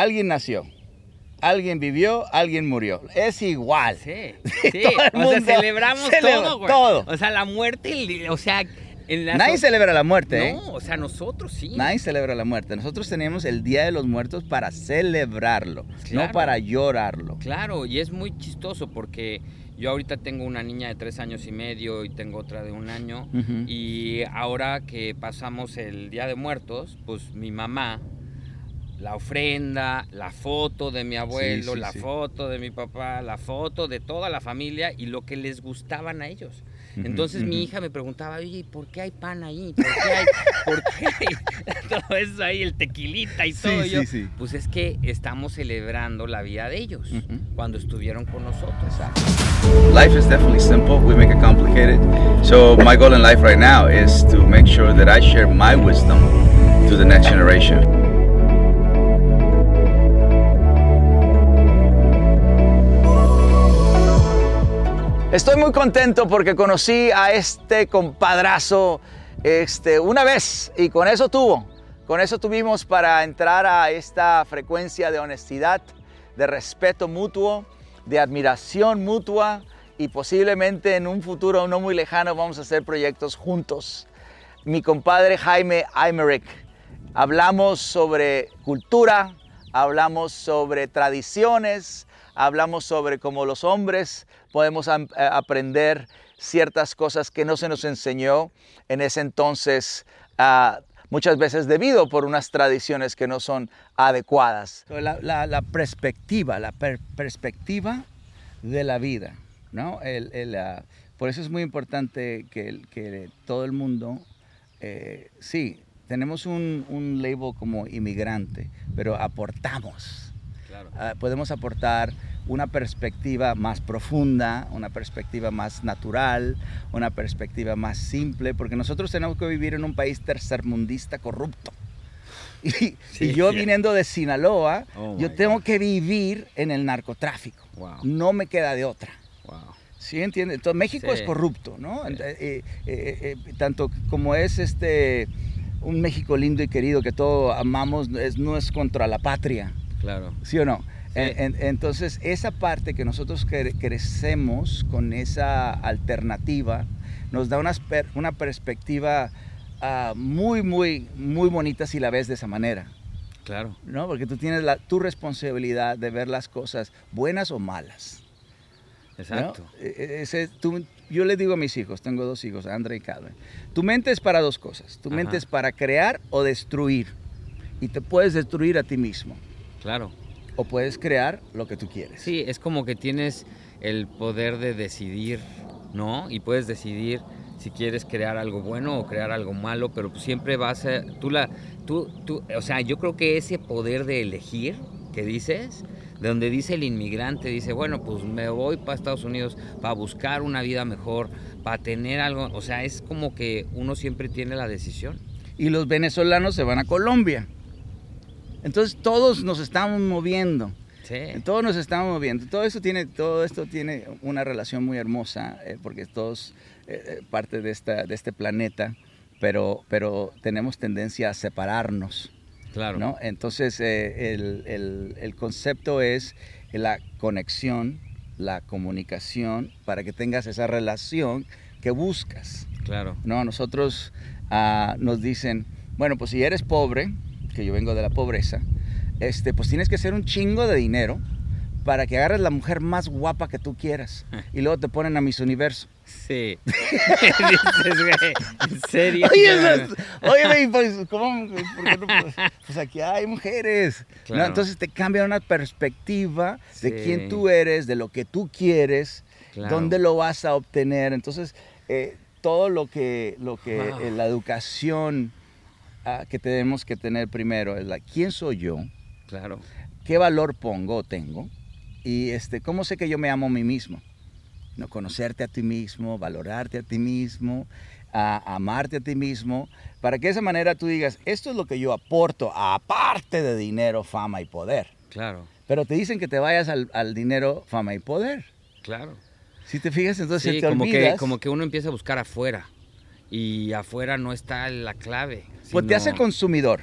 alguien nació, alguien vivió, alguien murió. Es igual. Sí, Sí, o sea, celebramos celebra todo, güey. todo. O sea, la muerte, o sea, Nadie so- celebra la muerte, ¿eh? No, o sea, nosotros sí. Nadie celebra la muerte. Nosotros tenemos el Día de los Muertos para celebrarlo, Claro. no para llorarlo. Claro, y es muy chistoso porque yo ahorita tengo una niña de tres años y medio y tengo otra de un año. Y ahora que pasamos el Día de Muertos, pues mi mamá, la ofrenda, la foto de mi abuelo, sí, la sí. foto de mi papá, la foto de toda la familia y lo que les gustaban a ellos. Entonces mi hija me preguntaba, oye, ¿y ¿por qué hay pan ahí? ¿Por qué hay, por qué hay todo eso ahí, el tequilita y todo? Yo, sí, sí. Pues es que estamos celebrando la vida de ellos cuando estuvieron con nosotros. Life is definitely simple. We make it complicated. So my goal in life right now is to make sure that I share my wisdom to the next generation. Estoy muy contento porque conocí a este compadrazo este, una vez y con eso tuvo. Con eso tuvimos para entrar a esta frecuencia de honestidad, de respeto mutuo, de admiración mutua y posiblemente en un futuro no muy lejano vamos a hacer proyectos juntos. Mi compadre Jaime Aymeric. Hablamos sobre cultura, hablamos sobre tradiciones, hablamos sobre cómo los hombres podemos eh, aprender ciertas cosas que no se nos enseñó en ese entonces, ah, muchas veces debido por unas tradiciones que no son adecuadas. La, la- la perspectiva, la per- perspectiva de la vida, ¿no? El- el, ah, por eso es muy importante que, que todo el mundo, eh, sí, tenemos un, un label como inmigrante, pero aportamos. Claro. Ah, podemos aportar una perspectiva más profunda, una perspectiva más natural, una perspectiva más simple, porque nosotros tenemos que vivir en un país tercermundista corrupto. Y, Sí, y yo sí. viniendo de Sinaloa, Oh, yo tengo God. que vivir en el narcotráfico. Wow. No me queda de otra. Wow. ¿Sí entiendes? Entonces, México Sí. es corrupto, ¿no? Sí. Eh, eh, eh, eh, tanto como es este un México lindo y querido que todos amamos, es, no es contra la patria. Claro. ¿Sí o no? Sí. En- en- entonces, esa parte que nosotros cre- crecemos con esa alternativa nos da una, una perspectiva ah, muy, muy, muy bonita si la ves de esa manera, Claro. ¿no? Porque tú tienes la, tu responsabilidad de ver las cosas buenas o malas. Exacto. E- e- ese- tú- yo le digo a mis hijos, tengo dos hijos, André y Calvin, tu mente es para dos cosas. Tu mente es para crear o destruir. Y te puedes destruir a ti mismo. Claro. O puedes crear lo que tú quieres. Sí, es como que tienes el poder de decidir, ¿no? Y puedes decidir si quieres crear algo bueno o crear algo malo, pero siempre vas a tú la tú tú, o sea, yo creo que ese poder de elegir que dices, de donde dice el inmigrante dice, bueno, pues me voy para Estados Unidos para buscar una vida mejor, para tener algo, o sea, es como que uno siempre tiene la decisión. Y los venezolanos se van a Colombia. Entonces todos nos estamos moviendo. Sí. Todos nos estamos moviendo. Todo eso tiene, todo esto tiene una relación muy hermosa, eh, porque todos eh, eh, parte de, esta, de este planeta, pero, pero tenemos tendencia a separarnos. Claro. ¿no? Entonces, eh, el, el- el concepto es la conexión, la comunicación, para que tengas esa relación que buscas. Claro. ¿no? Nosotros ah, nos dicen, bueno, pues si eres pobre, que yo vengo de la pobreza, este, pues tienes que hacer un chingo de dinero para que agarres la mujer más guapa que tú quieras. Y luego te ponen a Miss Universo. Sí. Dices, güey, ¿en serio? Oye, oye, pues, ¿cómo? ¿Por qué no? Pues, pues aquí hay mujeres. Entonces te cambia una perspectiva de quién tú eres, de lo que tú quieres, Claro. dónde lo vas a obtener. Entonces, eh, todo lo que, lo que Wow. eh, la educación ah, que tenemos que tener primero es la quién soy yo, Claro. qué valor pongo o tengo y este, cómo sé que yo me amo a mí mismo. No conocerte a ti mismo, valorarte a ti mismo, a amarte a ti mismo, para que de esa manera tú digas, esto es lo que yo aporto, aparte de dinero, fama y poder. Claro. Pero te dicen que te vayas al, al dinero, fama y poder. Claro. Si te fijas, entonces Sí, te como que, olvidas. como que uno empieza a buscar afuera. Y afuera no está la clave. pues te hace consumidor.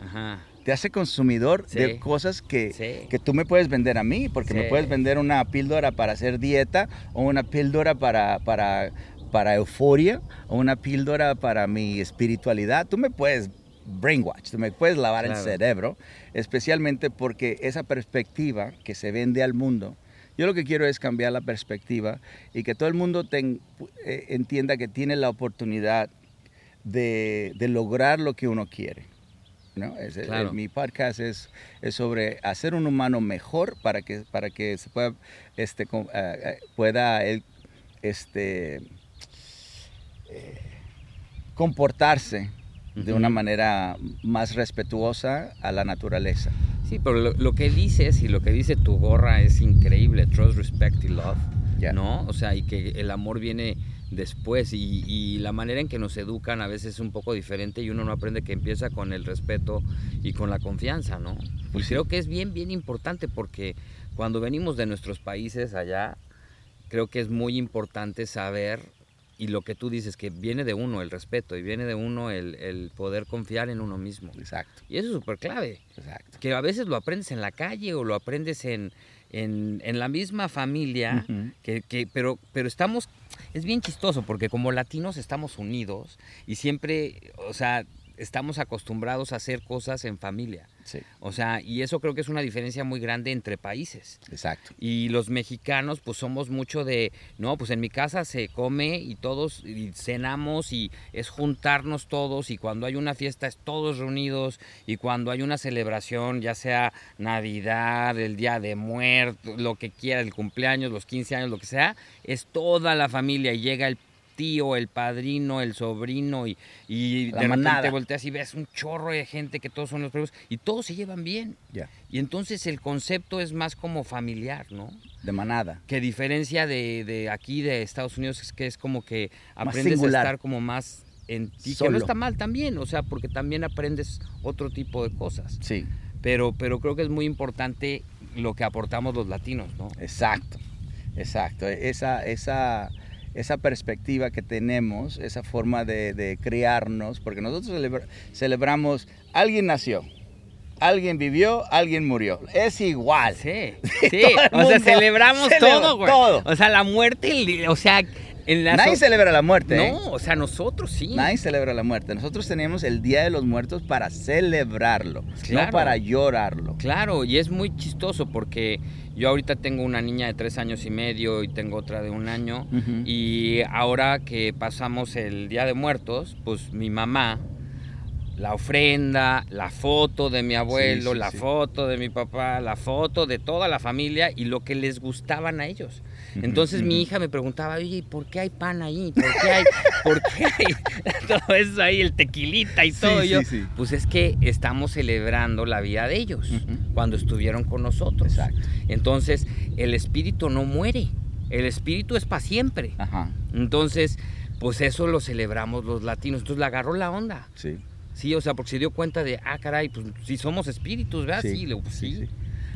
Ajá. te hace consumidor Sí. de cosas que, Sí. que tú me puedes vender a mí, porque me puedes vender una píldora para hacer dieta o una píldora para, para, para euforia o una píldora para mi espiritualidad. Tú me puedes brainwash, tú me puedes lavar el cerebro, especialmente porque esa perspectiva que se vende al mundo, yo lo que quiero es cambiar la perspectiva y que todo el mundo ten- eh, entienda que tiene la oportunidad de, de lograr lo que uno quiere. ¿no? Es- mi podcast es, es sobre hacer un humano mejor para que, para que se pueda, este, eh, eh, pueda este, eh, comportarse de una manera más respetuosa a la naturaleza. Sí, pero lo, lo que dices y lo que dice tu gorra es increíble, trust, respect y love, Ya. ¿no? O sea, y que el amor viene después y, y la manera en que nos educan a veces es un poco diferente y uno no aprende que empieza con el respeto y con la confianza, ¿no? Y Pues sí. creo que es bien, bien importante porque cuando venimos de nuestros países allá, creo que es muy importante saber y lo que tú dices, que viene de uno el respeto y viene de uno el, el poder confiar en uno mismo. Exacto, Y eso es súper clave exacto. que a veces lo aprendes en la calle o lo aprendes en, en, en la misma familia, que, que- pero, pero estamos, es bien chistoso porque como latinos estamos unidos y siempre, o sea, estamos acostumbrados a hacer cosas en familia. Sí, O sea, y eso creo que es una diferencia muy grande entre países. exacto. Y los mexicanos, pues somos mucho de, no, pues en mi casa se come y todos y cenamos y es juntarnos todos y cuando hay una fiesta es todos reunidos y cuando hay una celebración, ya sea Navidad, el Día de Muertos, lo que quiera, el cumpleaños, los 15 años, lo que sea, es toda la familia y llega el tío, el padrino, el sobrino y, y La de repente manada. volteas y ves un chorro de gente que todos son los primos y todos se llevan bien. Ya, Y entonces el concepto es más como familiar, ¿no? de manada. Que diferencia de, de aquí, de Estados Unidos, es que es como que aprendes a estar como más en ti, que Solo. no está mal también, o sea, porque también aprendes otro tipo de cosas. Sí, Pero, pero creo que es muy importante lo que aportamos los latinos, ¿no? exacto, exacto. Esa, esa, esa perspectiva que tenemos, esa forma de, de criarnos, porque nosotros celebra- celebramos, alguien nació, alguien vivió, alguien murió. Es igual. Sí, sí, o sea, celebramos celebra todo, güey. todo. O sea, la muerte, o sea, en la Nadie celebra la muerte. ¿eh? No, o sea, nosotros sí. Nadie celebra la muerte. Nosotros tenemos el Día de los Muertos para celebrarlo, Claro. no para llorarlo. Claro, y es muy chistoso porque yo ahorita tengo una niña de tres años y medio y tengo otra de un año. Y ahora que pasamos el Día de Muertos, pues mi mamá, la ofrenda, la foto de mi abuelo, sí, la sí. foto de mi papá, la foto de toda la familia y lo que les gustaban a ellos. Entonces mi hija me preguntaba, oye, ¿y ¿por qué hay pan ahí? ¿Por qué hay, por qué hay todo eso ahí, el tequilita y Sí, todo? Y yo, sí, sí. Pues es que estamos celebrando la vida de ellos cuando estuvieron con nosotros. Exacto. Entonces, el espíritu no muere. El espíritu es para siempre. Ajá, Entonces, pues eso lo celebramos los latinos. Entonces le agarró la onda. sí. Sí, o sea, porque se dio cuenta de, ah, caray, pues si somos espíritus, ¿verdad? Sí, Sí, pues, sí, sí. sí.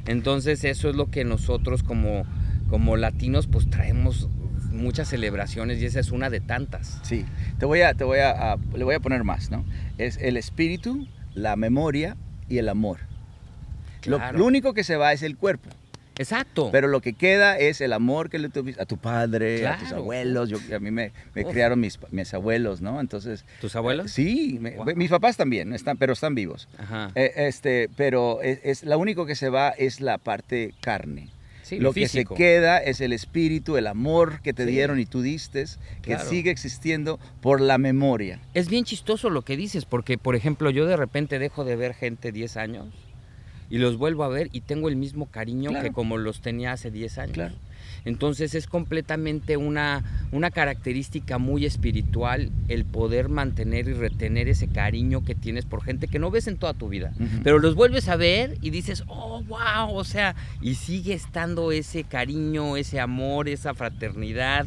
Entonces, eso es lo que nosotros como, como latinos, pues traemos muchas celebraciones y esa es una de tantas. Sí, te voy a, te voy a, a- le voy a poner más, ¿no? Es el espíritu, la memoria y el amor. Lo- Claro. Lo, único que se va es el cuerpo, Exacto. pero lo que queda es el amor que le tuviste a tu padre, a tus abuelos. Yo, a mí me, me criaron mis, mis abuelos, ¿no? Entonces, ¿Tus abuelos? sí, me- Wow. mis papás también, están, pero están vivos. Ajá. Eh, este, pero es, es- lo único que se va es la parte carne. Sí, lo lo que se queda es el espíritu, el amor que te Sí. dieron y tú diste, que Claro. sigue existiendo por la memoria. Es bien chistoso lo que dices, porque, por ejemplo, yo de repente dejo de ver gente 10 años y los vuelvo a ver y tengo el mismo cariño Claro. que como los tenía hace 10 años. Claro. Entonces es completamente una, una característica muy espiritual el poder mantener y retener ese cariño que tienes por gente que no ves en toda tu vida. Pero los vuelves a ver y dices, oh, wow, o sea, y sigue estando ese cariño, ese amor, esa fraternidad.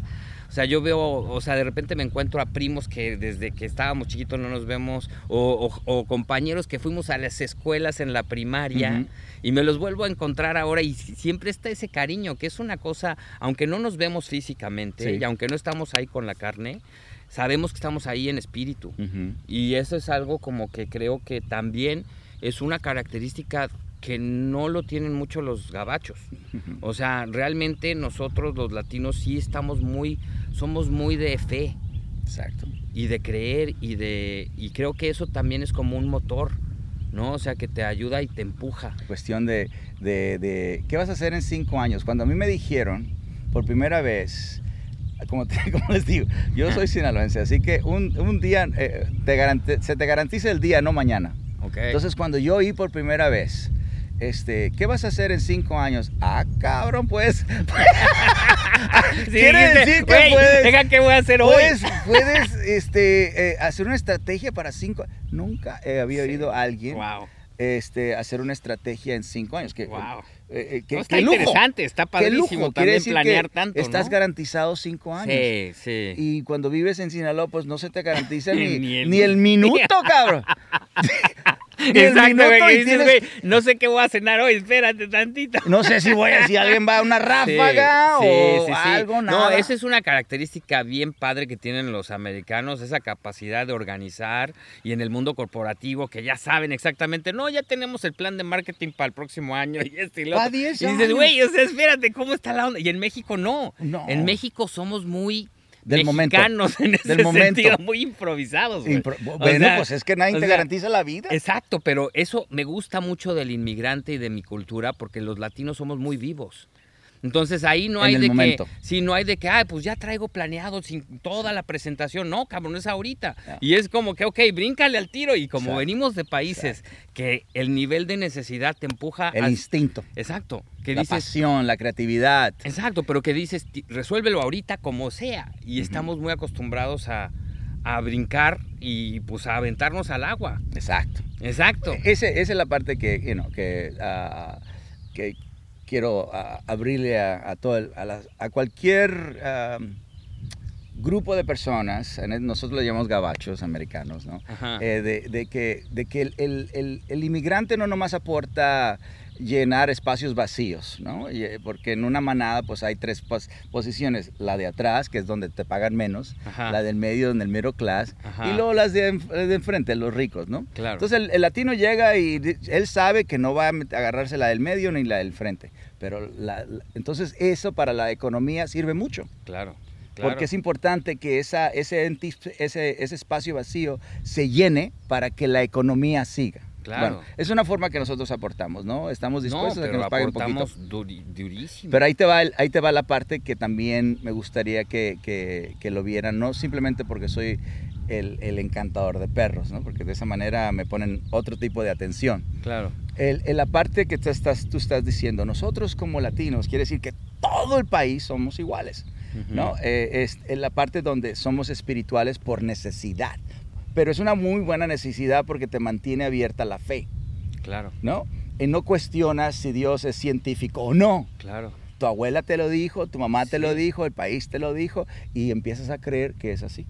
O sea, yo veo, o sea, de repente me encuentro a primos que desde que estábamos chiquitos no nos vemos, o, o- o compañeros que fuimos a las escuelas en la primaria, y me los vuelvo a encontrar ahora, y si- siempre está ese cariño, que es una cosa, aunque no nos vemos físicamente, Sí. y aunque no estamos ahí con la carne, sabemos que estamos ahí en espíritu. Y eso es algo como que creo que también es una característica que no lo tienen mucho los gabachos. O sea, realmente nosotros los latinos sí estamos muy, somos muy de fe. Exacto. Y de creer y de, y creo que eso también es como un motor, ¿no? O sea, que te ayuda y te empuja. Cuestión de, de, de ¿qué vas a hacer en cinco años? Cuando a mí me dijeron por primera vez, como, te- como les digo, yo soy sinaloense, así que un, un día eh, te garante- se te garantiza el día, no mañana. ¿ok? Entonces, cuando yo oí por primera vez, este, ¿qué vas a hacer en cinco años? Ah, cabrón, pues. Sí, quiere decir que "Güey, puedes- ¿qué voy a hacer hoy? Puedes, este, eh, hacer una estrategia para cinco. Nunca eh, había Sí. oído a alguien Wow, este, hacer una estrategia en cinco años. Que, wow. eh, eh, que- No, está lujo, interesante, está padrísimo lujo. Quiere también decir planear que tanto, Estás ¿no? garantizado cinco años. Sí, sí. Y cuando vives en Sinaloa, pues no se te garantiza ni, Ni el- ni el minuto, cabrón. Exacto, güey, dices, güey, no sé qué voy a cenar hoy, espérate tantito. No sé si voy a, si alguien va a una ráfaga Sí, o sí, sí, sí. algo, No, nada. esa es una característica bien padre que tienen los americanos, esa capacidad de organizar y en el mundo corporativo que ya saben exactamente, no, ya tenemos el plan de marketing para el próximo año y este y lo otro. 10 Y dices, güey, o sea, espérate, ¿cómo está la onda? Y en México no. No. En México somos muy Del momento. mexicanos en ese Del momento. sentido, muy improvisados. Impro- bueno, sea, pues es que nadie te sea, garantiza la vida. Exacto, pero eso me gusta mucho del inmigrante y de mi cultura porque los latinos somos muy vivos. Entonces ahí no En hay el de momento. que, sí, no hay de que, ay, pues ya traigo planeado sin toda la presentación. No, cabrón, es ahorita. Y es como que, ok, bríncale al tiro. Y como Exacto, venimos de países que el nivel de necesidad te empuja El a... instinto, Exacto, que la dices, pasión, la creatividad. Exacto, pero que dices, "Ti- resuélvelo ahorita como sea. Y estamos muy acostumbrados a, a brincar y pues a aventarnos al agua. Exacto. Exacto. Ese- esa es la parte que, you know, que, ah, que quiero ah, abrirle a, a todo el- a, las- a cualquier grupo de personas, nosotros le llamamos gabachos americanos, ¿no? Eh, de, de que, de que el, el- el- el inmigrante no nomás aporta llenar espacios vacíos, ¿no? Eh, Porque en una manada pues hay tres pos- posiciones, la de atrás, que es donde te pagan menos, Ajá. la del medio, donde el middle class, Ajá. y luego las de, enf- de enfrente, los ricos, ¿no? Claro. Entonces el, el latino llega y él sabe que no va a agarrarse la del medio ni la del frente, pero la- la- entonces eso para la economía sirve mucho. Claro, claro. Porque es importante que esa, ese, ese, ese espacio vacío se llene para que la economía siga. Claro. Bueno, es una forma que nosotros aportamos, ¿no? Estamos no, dispuestos a que pero nos paguen un poquito. duri- durísimo. Pero ahí te, va, el- ahí te va la parte que también me gustaría que, que- que lo vieran, no simplemente porque soy el, el encantador de perros, ¿no? Porque de esa manera me ponen otro tipo de atención. claro, El, el- la parte que tú estás, tú estás diciendo, nosotros como latinos, quiere decir que todo el país somos iguales. Ujú. ¿no? Eh, es en la parte donde somos espirituales por necesidad. Pero es una muy buena necesidad porque te mantiene abierta la fe, claro, ¿no? Y no cuestionas si Dios es científico o no. claro. Tu abuela te lo dijo, tu mamá te lo dijo, el país te lo dijo y empiezas a creer que es así.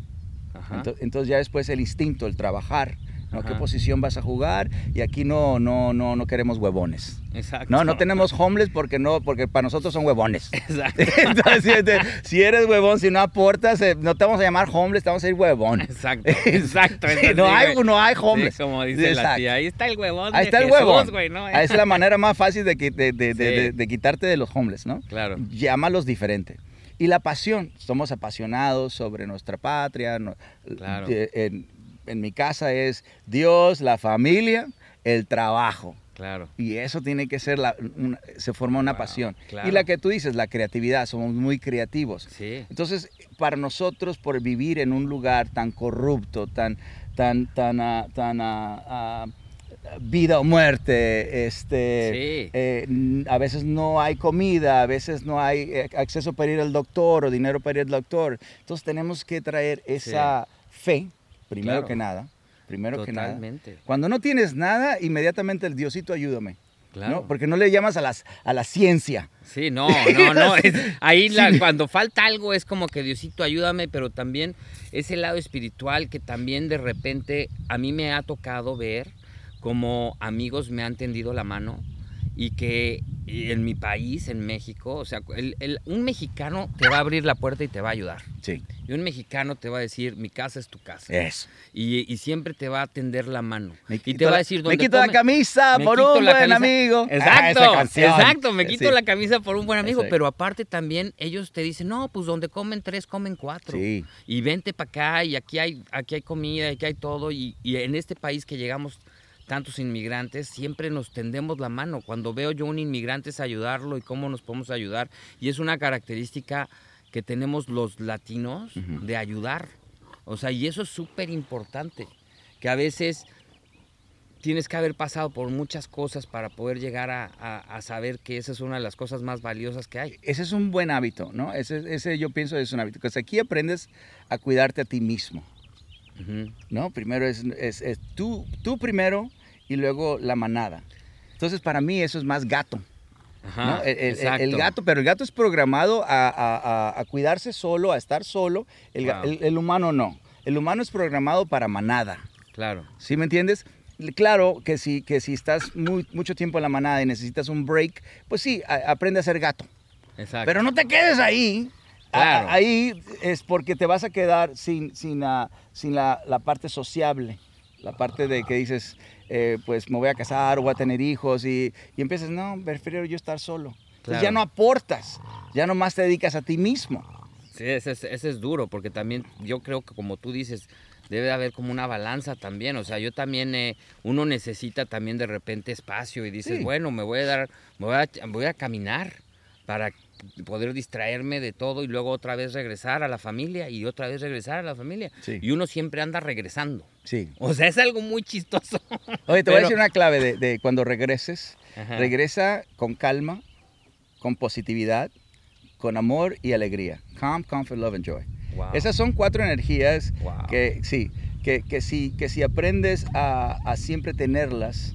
Ajá. Ento- Entonces, ya después el instinto, el trabajar, ¿no? ¿Qué posición vas a jugar? Y aquí no, no, no, no queremos huevones. Exacto. No, no tenemos homeless porque no, porque para nosotros son huevones. Exacto. Entonces, si te- si eres huevón, si no aportas, eh, no te vamos a llamar homeless, te vamos a decir huevón. Exacto. Exacto. Sí, no, hay, no hay Sí, homeless. como dice la tía, ahí está el huevón. Ahí está el Jesús, huevón. güey, ¿no? Esa es la manera más fácil de, de- Sí. quitarte de los homeless, ¿no? Claro. Llámalos diferente. Y la pasión, somos apasionados sobre nuestra patria. Claro. en, en mi casa es Dios, la familia, el trabajo. Claro. Y eso tiene que ser, la, una- se forma una Wow, pasión. claro. Y la que tú dices, la creatividad, somos muy creativos. Sí. Entonces, para nosotros, por vivir en un lugar tan corrupto, tan, tan, tan, ah, tan ah, vida o muerte, este, Sí. eh, a veces no hay comida, a veces no hay eh, acceso para ir al doctor o dinero para ir al doctor. Entonces, tenemos que traer esa fe, primero Claro. que nada, primero que nada. Totalmente. Cuando no tienes nada, inmediatamente el Diosito ayúdame. Claro. ¿no? Porque no le llamas a, las, a la ciencia. Sí, no, no, no. es- ahí la- Sí. cuando falta algo es como que Diosito ayúdame, pero también ese lado espiritual que también de repente a mí me ha tocado ver como amigos me han tendido la mano y que en mi país, en México, o sea, el- el- un mexicano te va a abrir la puerta y te va a ayudar. Sí. Y un mexicano te va a decir, mi casa es tu casa. Eso. Y, y siempre te va a tender la mano. Y te va a decir, me ¿dónde quito la camisa me por un buen camisa". amigo. Exacto, exacto, me quito Sí. la camisa por un buen amigo, Exacto. pero aparte también ellos te dicen, no, pues donde comen tres, comen cuatro. Sí. Y vente para acá y aquí hay, aquí hay comida, aquí hay todo. Y, y en este país que llegamos tantos inmigrantes, siempre nos tendemos la mano. Cuando veo yo un inmigrante es ayudarlo y cómo nos podemos ayudar. Y es una característica que tenemos los latinos Ujú. de ayudar. O sea, y eso es súper importante. Que a veces tienes que haber pasado por muchas cosas para poder llegar a, a- a saber que esa es una de las cosas más valiosas que hay. Ese es un buen hábito, ¿no? Ese, ese yo pienso es un hábito. Porque aquí aprendes a cuidarte a ti mismo, Ujú. ¿no? Primero es, es- es tú, tú primero y luego la manada. Entonces, para mí eso es más gato. Ajá, ¿no? El, el- el gato, pero el gato es programado a, a- a- cuidarse solo, a estar solo. El, Wow. el- humano no. El humano es programado para manada. Claro. ¿Sí me entiendes? Claro que si, que si estás muy, mucho tiempo en la manada y necesitas un break, pues sí, a- aprende a ser gato. Exacto. Pero no te quedes ahí. Claro. ahí es porque te vas a quedar sin, sin, la, sin la, la parte sociable. La parte de que dices, eh, pues me voy a casar o voy a tener hijos y, y empiezas, no, prefiero yo estar solo. Entonces Claro. ya no aportas, ya nomás te dedicas a ti mismo. Sí, ese es, ese es duro, porque también yo creo que como tú dices, debe de haber como una balanza también. O sea, yo también, eh, uno necesita también de repente espacio y dices, Sí. bueno, me voy a dar, me voy a, voy a caminar para poder distraerme de todo y luego otra vez regresar a la familia y otra vez regresar a la familia. Sí. Y uno siempre anda regresando. Sí. O sea, es algo muy chistoso. Oye, te voy a Pero- decir una clave de, de cuando regreses. Ajá. Regresa con calma, con positividad, con amor y alegría. Calm, comfort, love and joy. Wow. Esas son cuatro energías Wow. que sí, que, que si, que si aprendes a, a siempre tenerlas,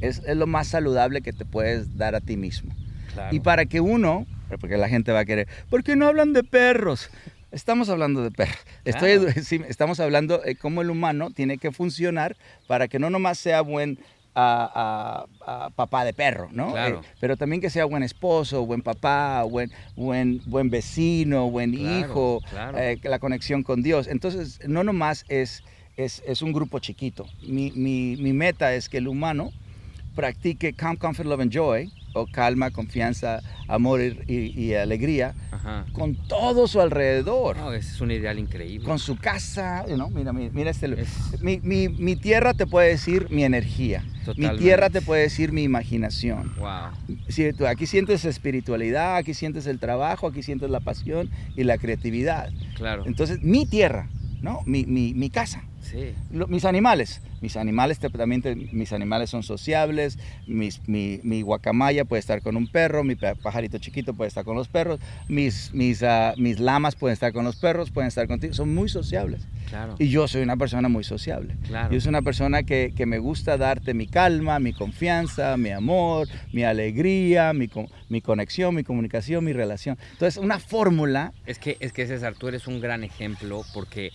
es, es lo más saludable que te puedes dar a ti mismo. Claro. Y para que uno, porque la gente va a querer, ¿por qué no hablan de perros? Estamos hablando de perros. Estoy, Claro. sí, estamos hablando de cómo el humano tiene que funcionar para que no nomás sea buen ah, ah, ah, papá de perro, ¿no? Claro. Eh, pero también que sea buen esposo, buen papá, buen, buen, buen vecino, buen Claro, hijo, claro. eh, la conexión con Dios. Entonces, no nomás es, es, es un grupo chiquito. Mi, mi- mi meta es que el humano practique calm, comfort, love and joy, o calma, confianza, amor y, alegría, Ajá. con todo su alrededor. No, ese es un ideal increíble. Con su casa, you know, mira, mira, mira este... Es- Mi, mi- mi tierra te puede decir mi energía. Mi tierra te puede decir mi imaginación. Wow. Si aquí sientes espiritualidad, aquí sientes el trabajo, aquí sientes la pasión y la creatividad. Claro. Entonces, mi tierra, ¿no? Mi, mi- mi casa. Sí. Lo- mis animales. Mis animales te- también te- mis animales son sociables. Mis, mi, mi guacamaya puede estar con un perro. Mi pa- pajarito chiquito puede estar con los perros. Mis, mis, ah, mis lamas pueden estar con los perros, pueden estar contigo. Son muy sociables. Claro. Y yo soy una persona muy sociable. Claro. Yo soy una persona que, que me gusta darte mi calma, mi confianza, mi amor, mi alegría, mi, mi conexión, mi comunicación, mi relación. Entonces, una fórmula. Es que, es que César, tú eres un gran ejemplo porque,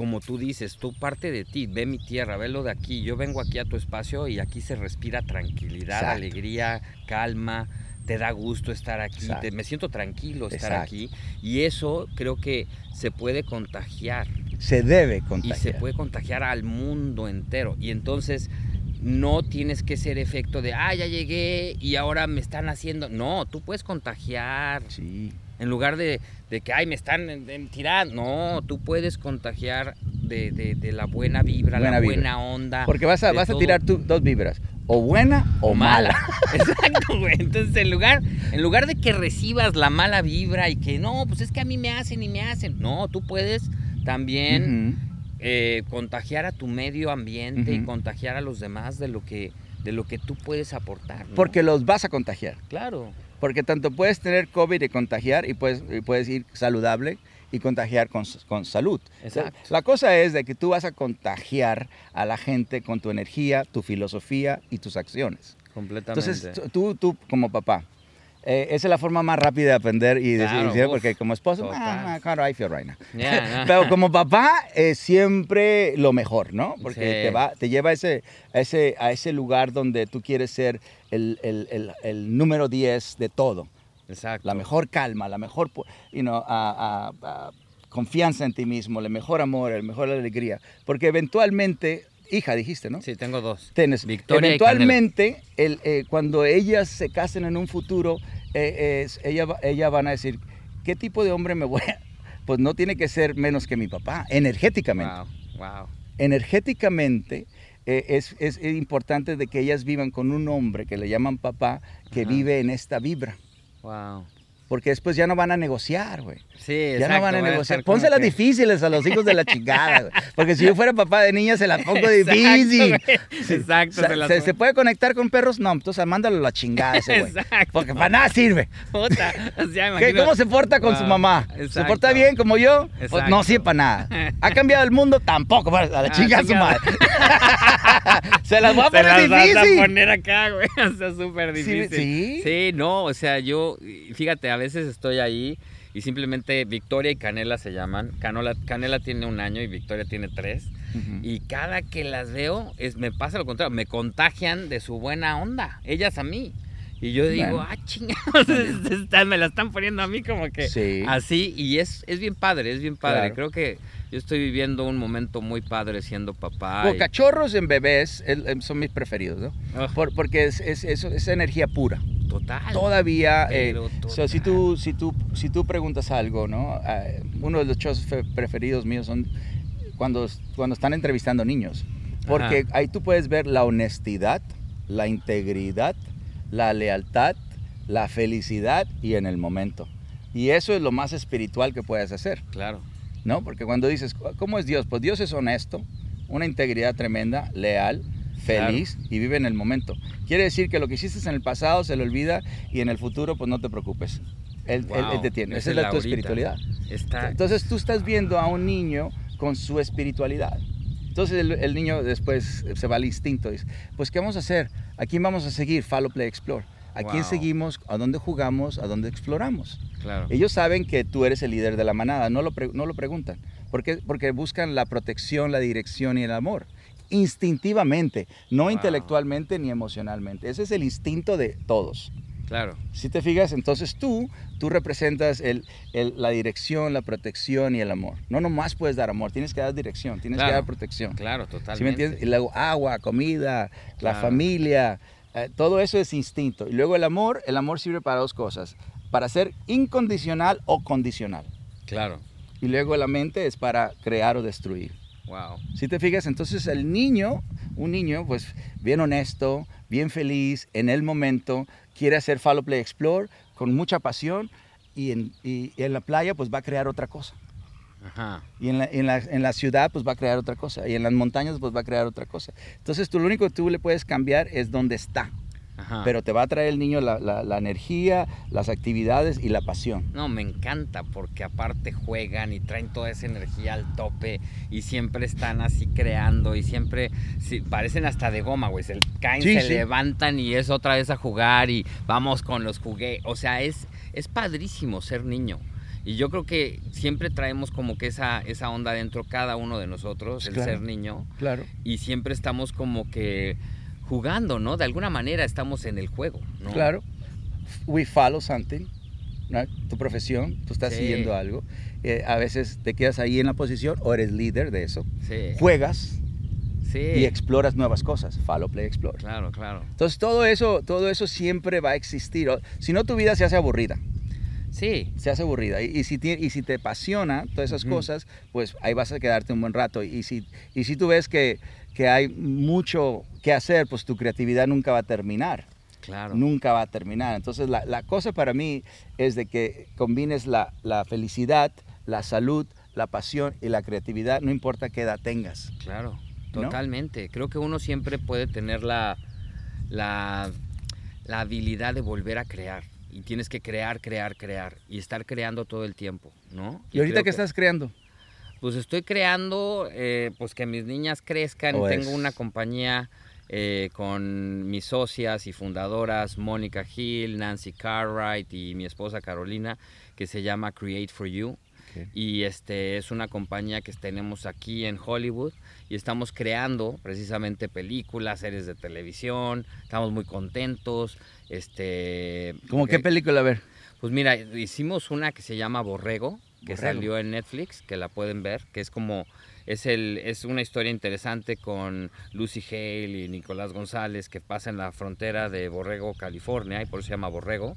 como tú dices, tú parte de ti, ve mi tierra, ve lo de aquí. Yo vengo aquí a tu espacio y aquí se respira tranquilidad, Exacto. alegría, calma. Te da gusto estar aquí, te- me siento tranquilo estar Exacto. aquí. Y eso creo que se puede contagiar. Se debe y contagiar. se puede contagiar al mundo entero. Y entonces no tienes que ser efecto de, ah, ya llegué y ahora me están haciendo. No, tú puedes contagiar. Sí. En lugar de, de que, ay, me están en- en- tirando. No, tú puedes contagiar de, de- de la buena vibra, Buena la vibra. buena onda. Porque vas a, vas a tirar tú dos vibras, o buena o mala. Exacto, güey. Entonces, en lugar, en lugar de que recibas la mala vibra y que no, pues es que a mí me hacen y me hacen. No, tú puedes también eh, contagiar a tu medio ambiente y contagiar a los demás de lo que, de lo que tú puedes aportar. ¿no? Porque los vas a contagiar. Claro, Porque tanto puedes tener COVID y contagiar y puedes, y puedes ir saludable y contagiar con, con salud. Exacto. La cosa es de que tú vas a contagiar a la gente con tu energía, tu filosofía y tus acciones. completamente. Entonces, tú, tú como papá, eh, esa es la forma más rápida de aprender y decir, Claro, decir, uf, porque como esposo, total. ah, I feel right now? Ya, no. Pero como papá es siempre lo mejor, ¿no? Porque Sí. te, va, te lleva a ese, a, ese, a ese lugar donde tú quieres ser el, el- el- el número 10 de todo. Exacto. La mejor calma, la mejor, pu- you know, confianza en ti mismo, el mejor amor, el mejor alegría. Porque eventualmente, hija dijiste, ¿no? Sí, tengo dos. Tienes. Victoria y eventualmente, el, eh, cuando ellas se casen en un futuro, eh, es- ella, va- ella van a decir, ¿qué tipo de hombre me voy a...? Pues no tiene que ser menos que mi papá, energéticamente. Wow, wow. Energéticamente eh, es, es importante de que ellas vivan con un hombre que le llaman papá, que vive en esta vibra. Wow. Porque después ya no van a negociar, güey. Sí, Ya exacto. no van a negociar. Pónselas que- difíciles a los hijos de la chingada, güey. Porque si yo fuera papá de niña, se las pongo Exacto, difícil. Sí. Exacto, se las ¿se, pongo. se puede conectar con perros? No, entonces mándalo a la chingada ese güey. Exacto. Porque para nada sirve. Puta, o sea, ¿Qué- imagino- ¿Cómo se porta con su mamá? ¿Se porta bien como yo? Pues no sirve para nada. ¿Ha cambiado el mundo? Tampoco. Bueno, a la Ah, chingada su madre. se las voy a Se poner vas a poner acá, güey. O sea, súper difícil. ¿sí? Sí, no, o sea, yo, fíjate, a veces estoy ahí y simplemente Victoria y Canela se llaman. Canola- Canela tiene un año y Victoria tiene tres. Y cada que las veo, es, me pasa lo contrario, me contagian de su buena onda, ellas a mí. Y yo digo, Bueno. ah, chingados, me la están poniendo a mí como que Sí. así. Y es, es bien padre, es bien padre. Claro. Creo que yo estoy viviendo un momento muy padre siendo papá. Bueno, y- cachorros en bebés el- son mis preferidos, ¿no? Ah, Por- porque es, es, es- es energía pura. total. Todavía, eh, sea, si, total. tú, si, tú, si tú preguntas algo, ¿no? Eh, uno de los shows fe- preferidos míos son cuando, cuando están entrevistando niños. Porque Ajá. ahí tú puedes ver la honestidad, la integridad, la lealtad, la felicidad y en el momento. Y eso es lo más espiritual que puedes hacer. Claro. ¿No? Porque cuando dices, ¿cómo es Dios? Pues Dios es honesto, una integridad tremenda, leal, feliz y vive en el momento. Quiere decir que lo que hiciste en el pasado se le olvida y en el futuro pues no te preocupes. Él, él- él Wow, te tiene. esa es la, tu espiritualidad. Está. Entonces tú estás viendo a un niño con su espiritualidad. Entonces el, el niño después se va al instinto. Dice, pues ¿qué vamos a hacer? ¿A quién vamos a seguir? Follow, play, explore. ¿A quién seguimos? ¿A dónde jugamos? ¿A dónde exploramos? Claro. Ellos saben que tú eres el líder de la manada, no lo, no lo preguntan. ¿Por qué? Porque buscan la protección, la dirección y el amor. Instintivamente, no Wow. intelectualmente ni emocionalmente. Ese es el instinto de todos. Claro. Si te fijas, entonces tú, tú representas el- el- la dirección, la protección y el amor. No nomás puedes dar amor, tienes que dar dirección, tienes Claro. que dar protección. Claro, totalmente. ¿Sí me entiendes? Y luego agua, comida, la familia, eh, todo eso es instinto. Y luego el amor, el amor sirve para dos cosas, para ser incondicional o condicional. Claro. Y luego la mente es para crear o destruir. Wow. Si te fijas, entonces el niño, un niño, pues bien honesto, bien feliz, en el momento, quiere hacer follow, play, explore con mucha pasión y en, y en la playa pues va a crear otra cosa. Ajá. Y en la, en, la, en la ciudad pues va a crear otra cosa. Y en las montañas pues va a crear otra cosa. Entonces tú lo único que tú le puedes cambiar es dónde está. Ajá. Pero te va a traer el niño la, la- la energía, las actividades y la pasión. No, me encanta porque aparte juegan y traen toda esa energía al tope y siempre están así creando y siempre sí, parecen hasta de goma, güey. Se caen, Sí, se sí. levantan y es otra vez a jugar y vamos con los juguetes. O sea, es, es padrísimo ser niño. Y yo creo que siempre traemos como que esa, esa onda dentro cada uno de nosotros, el Claro. ser niño. Claro. Y siempre estamos como que jugando, ¿no? De alguna manera estamos en el juego, ¿no? Claro. We follow something. ¿no? Tu profesión, tú estás Sí. siguiendo algo. Eh, a veces te quedas ahí en la posición o eres líder de eso. Sí. Juegas Sí. y exploras nuevas cosas. Follow, play, explore. Claro, claro. Entonces todo eso, todo eso siempre va a existir. Si no, tu vida se hace aburrida. Sí, se hace aburrida. Y, y si, ti- y si te apasiona todas esas cosas, pues ahí vas a quedarte un buen rato. Y si, y si tú ves que, que hay mucho que hacer, pues tu creatividad nunca va a terminar. claro. Nunca va a terminar. Entonces la, la cosa para mí es de que combines la, la felicidad, la salud, la pasión y la creatividad, no importa qué edad tengas. Claro, ¿No? totalmente. Creo que uno siempre puede tener la, la, la habilidad de volver a crear. Y tienes que crear, crear, crear. Y estar creando todo el tiempo, ¿no? ¿Y ahorita qué que- estás creando? Pues estoy creando, eh, pues que mis niñas crezcan. Oh, Tengo es. una compañía eh, con mis socias y fundadoras, Mónica Hill, Nancy Cartwright y mi esposa Carolina, que se llama Create for You. Ok. Y este es una compañía que tenemos aquí en Hollywood y estamos creando precisamente películas, series de televisión. Estamos muy contentos. Este, ¿Cómo qué eh, película? A ver. pues mira, hicimos una que se llama Borrego, que Borrego. salió en Netflix, que la pueden ver, que es como es el es una historia interesante con Lucy Hale y Nicolás González que pasa en la frontera de Borrego, California, y por eso se llama Borrego.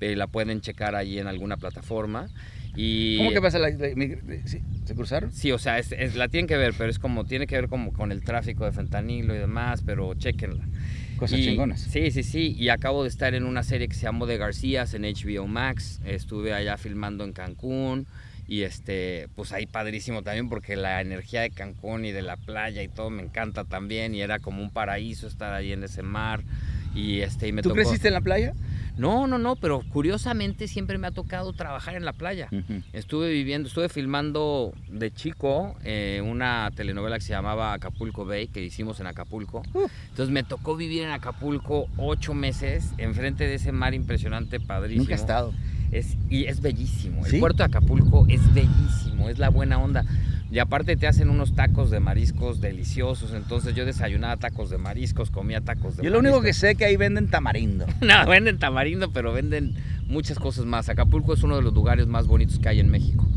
Eh, la pueden checar ahí en alguna plataforma. Y ¿Cómo que pasa? La, la- mi- sí, ¿Se cruzaron? Sí, o sea, es- es- la tienen que ver, pero es como, tiene que ver como con el tráfico de fentanilo y demás, pero chequenla. Cosas Y- chingonas. Sí, sí, sí. Y acabo de estar en una serie que se llamó De Garcías en HBO Max. Estuve allá filmando en Cancún. Y este, pues ahí padrísimo también porque la energía de Cancún y de la playa y todo me encanta también. Y era como un paraíso estar ahí en ese mar. Y este, y me ¿Tú tocó- creciste en la playa? No, no, no, pero curiosamente siempre me ha tocado trabajar en la playa. Estuve viviendo, estuve filmando de chico eh, una telenovela que se llamaba Acapulco Bay, que hicimos en Acapulco. Entonces me tocó vivir en Acapulco ocho meses, enfrente de ese mar impresionante, padrísimo. Nunca he estado. Es, y es bellísimo. ¿Sí? El puerto de Acapulco es bellísimo, es la buena onda. Y aparte te hacen unos tacos de mariscos deliciosos. Entonces yo desayunaba tacos de mariscos, comía tacos de Yo lo único que sé es que ahí venden tamarindo. No, venden tamarindo, pero venden muchas cosas más. Acapulco es uno de los lugares más bonitos que hay en México.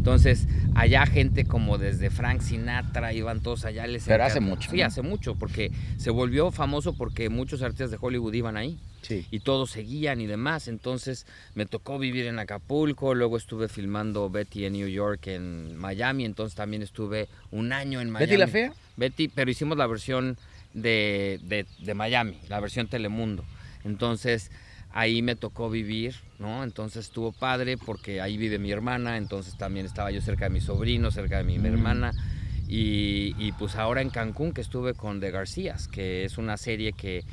Entonces, allá gente como desde Frank Sinatra, iban todos allá. Les Pero hace mucho, Sí, ¿no? hace mucho, porque se volvió famoso porque muchos artistas de Hollywood iban ahí Sí. y todos seguían y demás. Entonces me tocó vivir en Acapulco, luego estuve filmando Betty en New York, en Miami, entonces también estuve un año en Miami. ¿Betty la Fea? Betty, pero hicimos la versión de, de- de Miami, la versión Telemundo. Entonces ahí me tocó vivir, ¿no? Entonces estuvo padre porque ahí vive mi hermana, entonces también estaba yo cerca de mi sobrino, cerca de mi Mm. hermana. Y, y, pues ahora en Cancún que estuve con The Garcías, que es una serie que,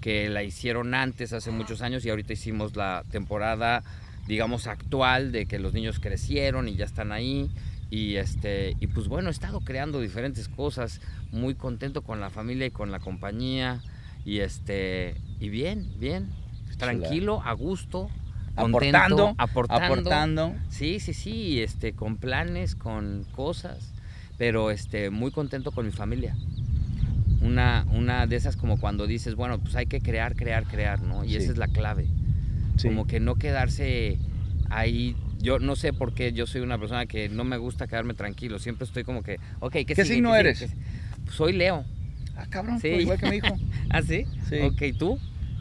que la hicieron antes, hace muchos años, y ahorita hicimos la temporada, digamos, actual de que los niños crecieron y ya están ahí. Y, este, y pues bueno, he estado creando diferentes cosas, muy contento con la familia y con la compañía. Y, este, y bien, bien, tranquilo, a gusto, contento, Aportando, aportando. Aportando. Sí, sí, sí, este, con planes, con cosas, pero este, muy contento con mi familia. Una, una de esas como cuando dices, bueno, pues hay que crear, crear, crear, ¿no? Y Sí. esa es la clave. Sí. Como que no quedarse ahí. Yo no sé por qué yo soy una persona que no me gusta quedarme tranquilo. Siempre estoy como que, ok, ¿qué, sigue? signo eres? ¿Qué? Soy Leo. Ah, cabrón, Sí. pues igual que mi hijo. ¿Ah, sí? Sí. Ok, ¿tú?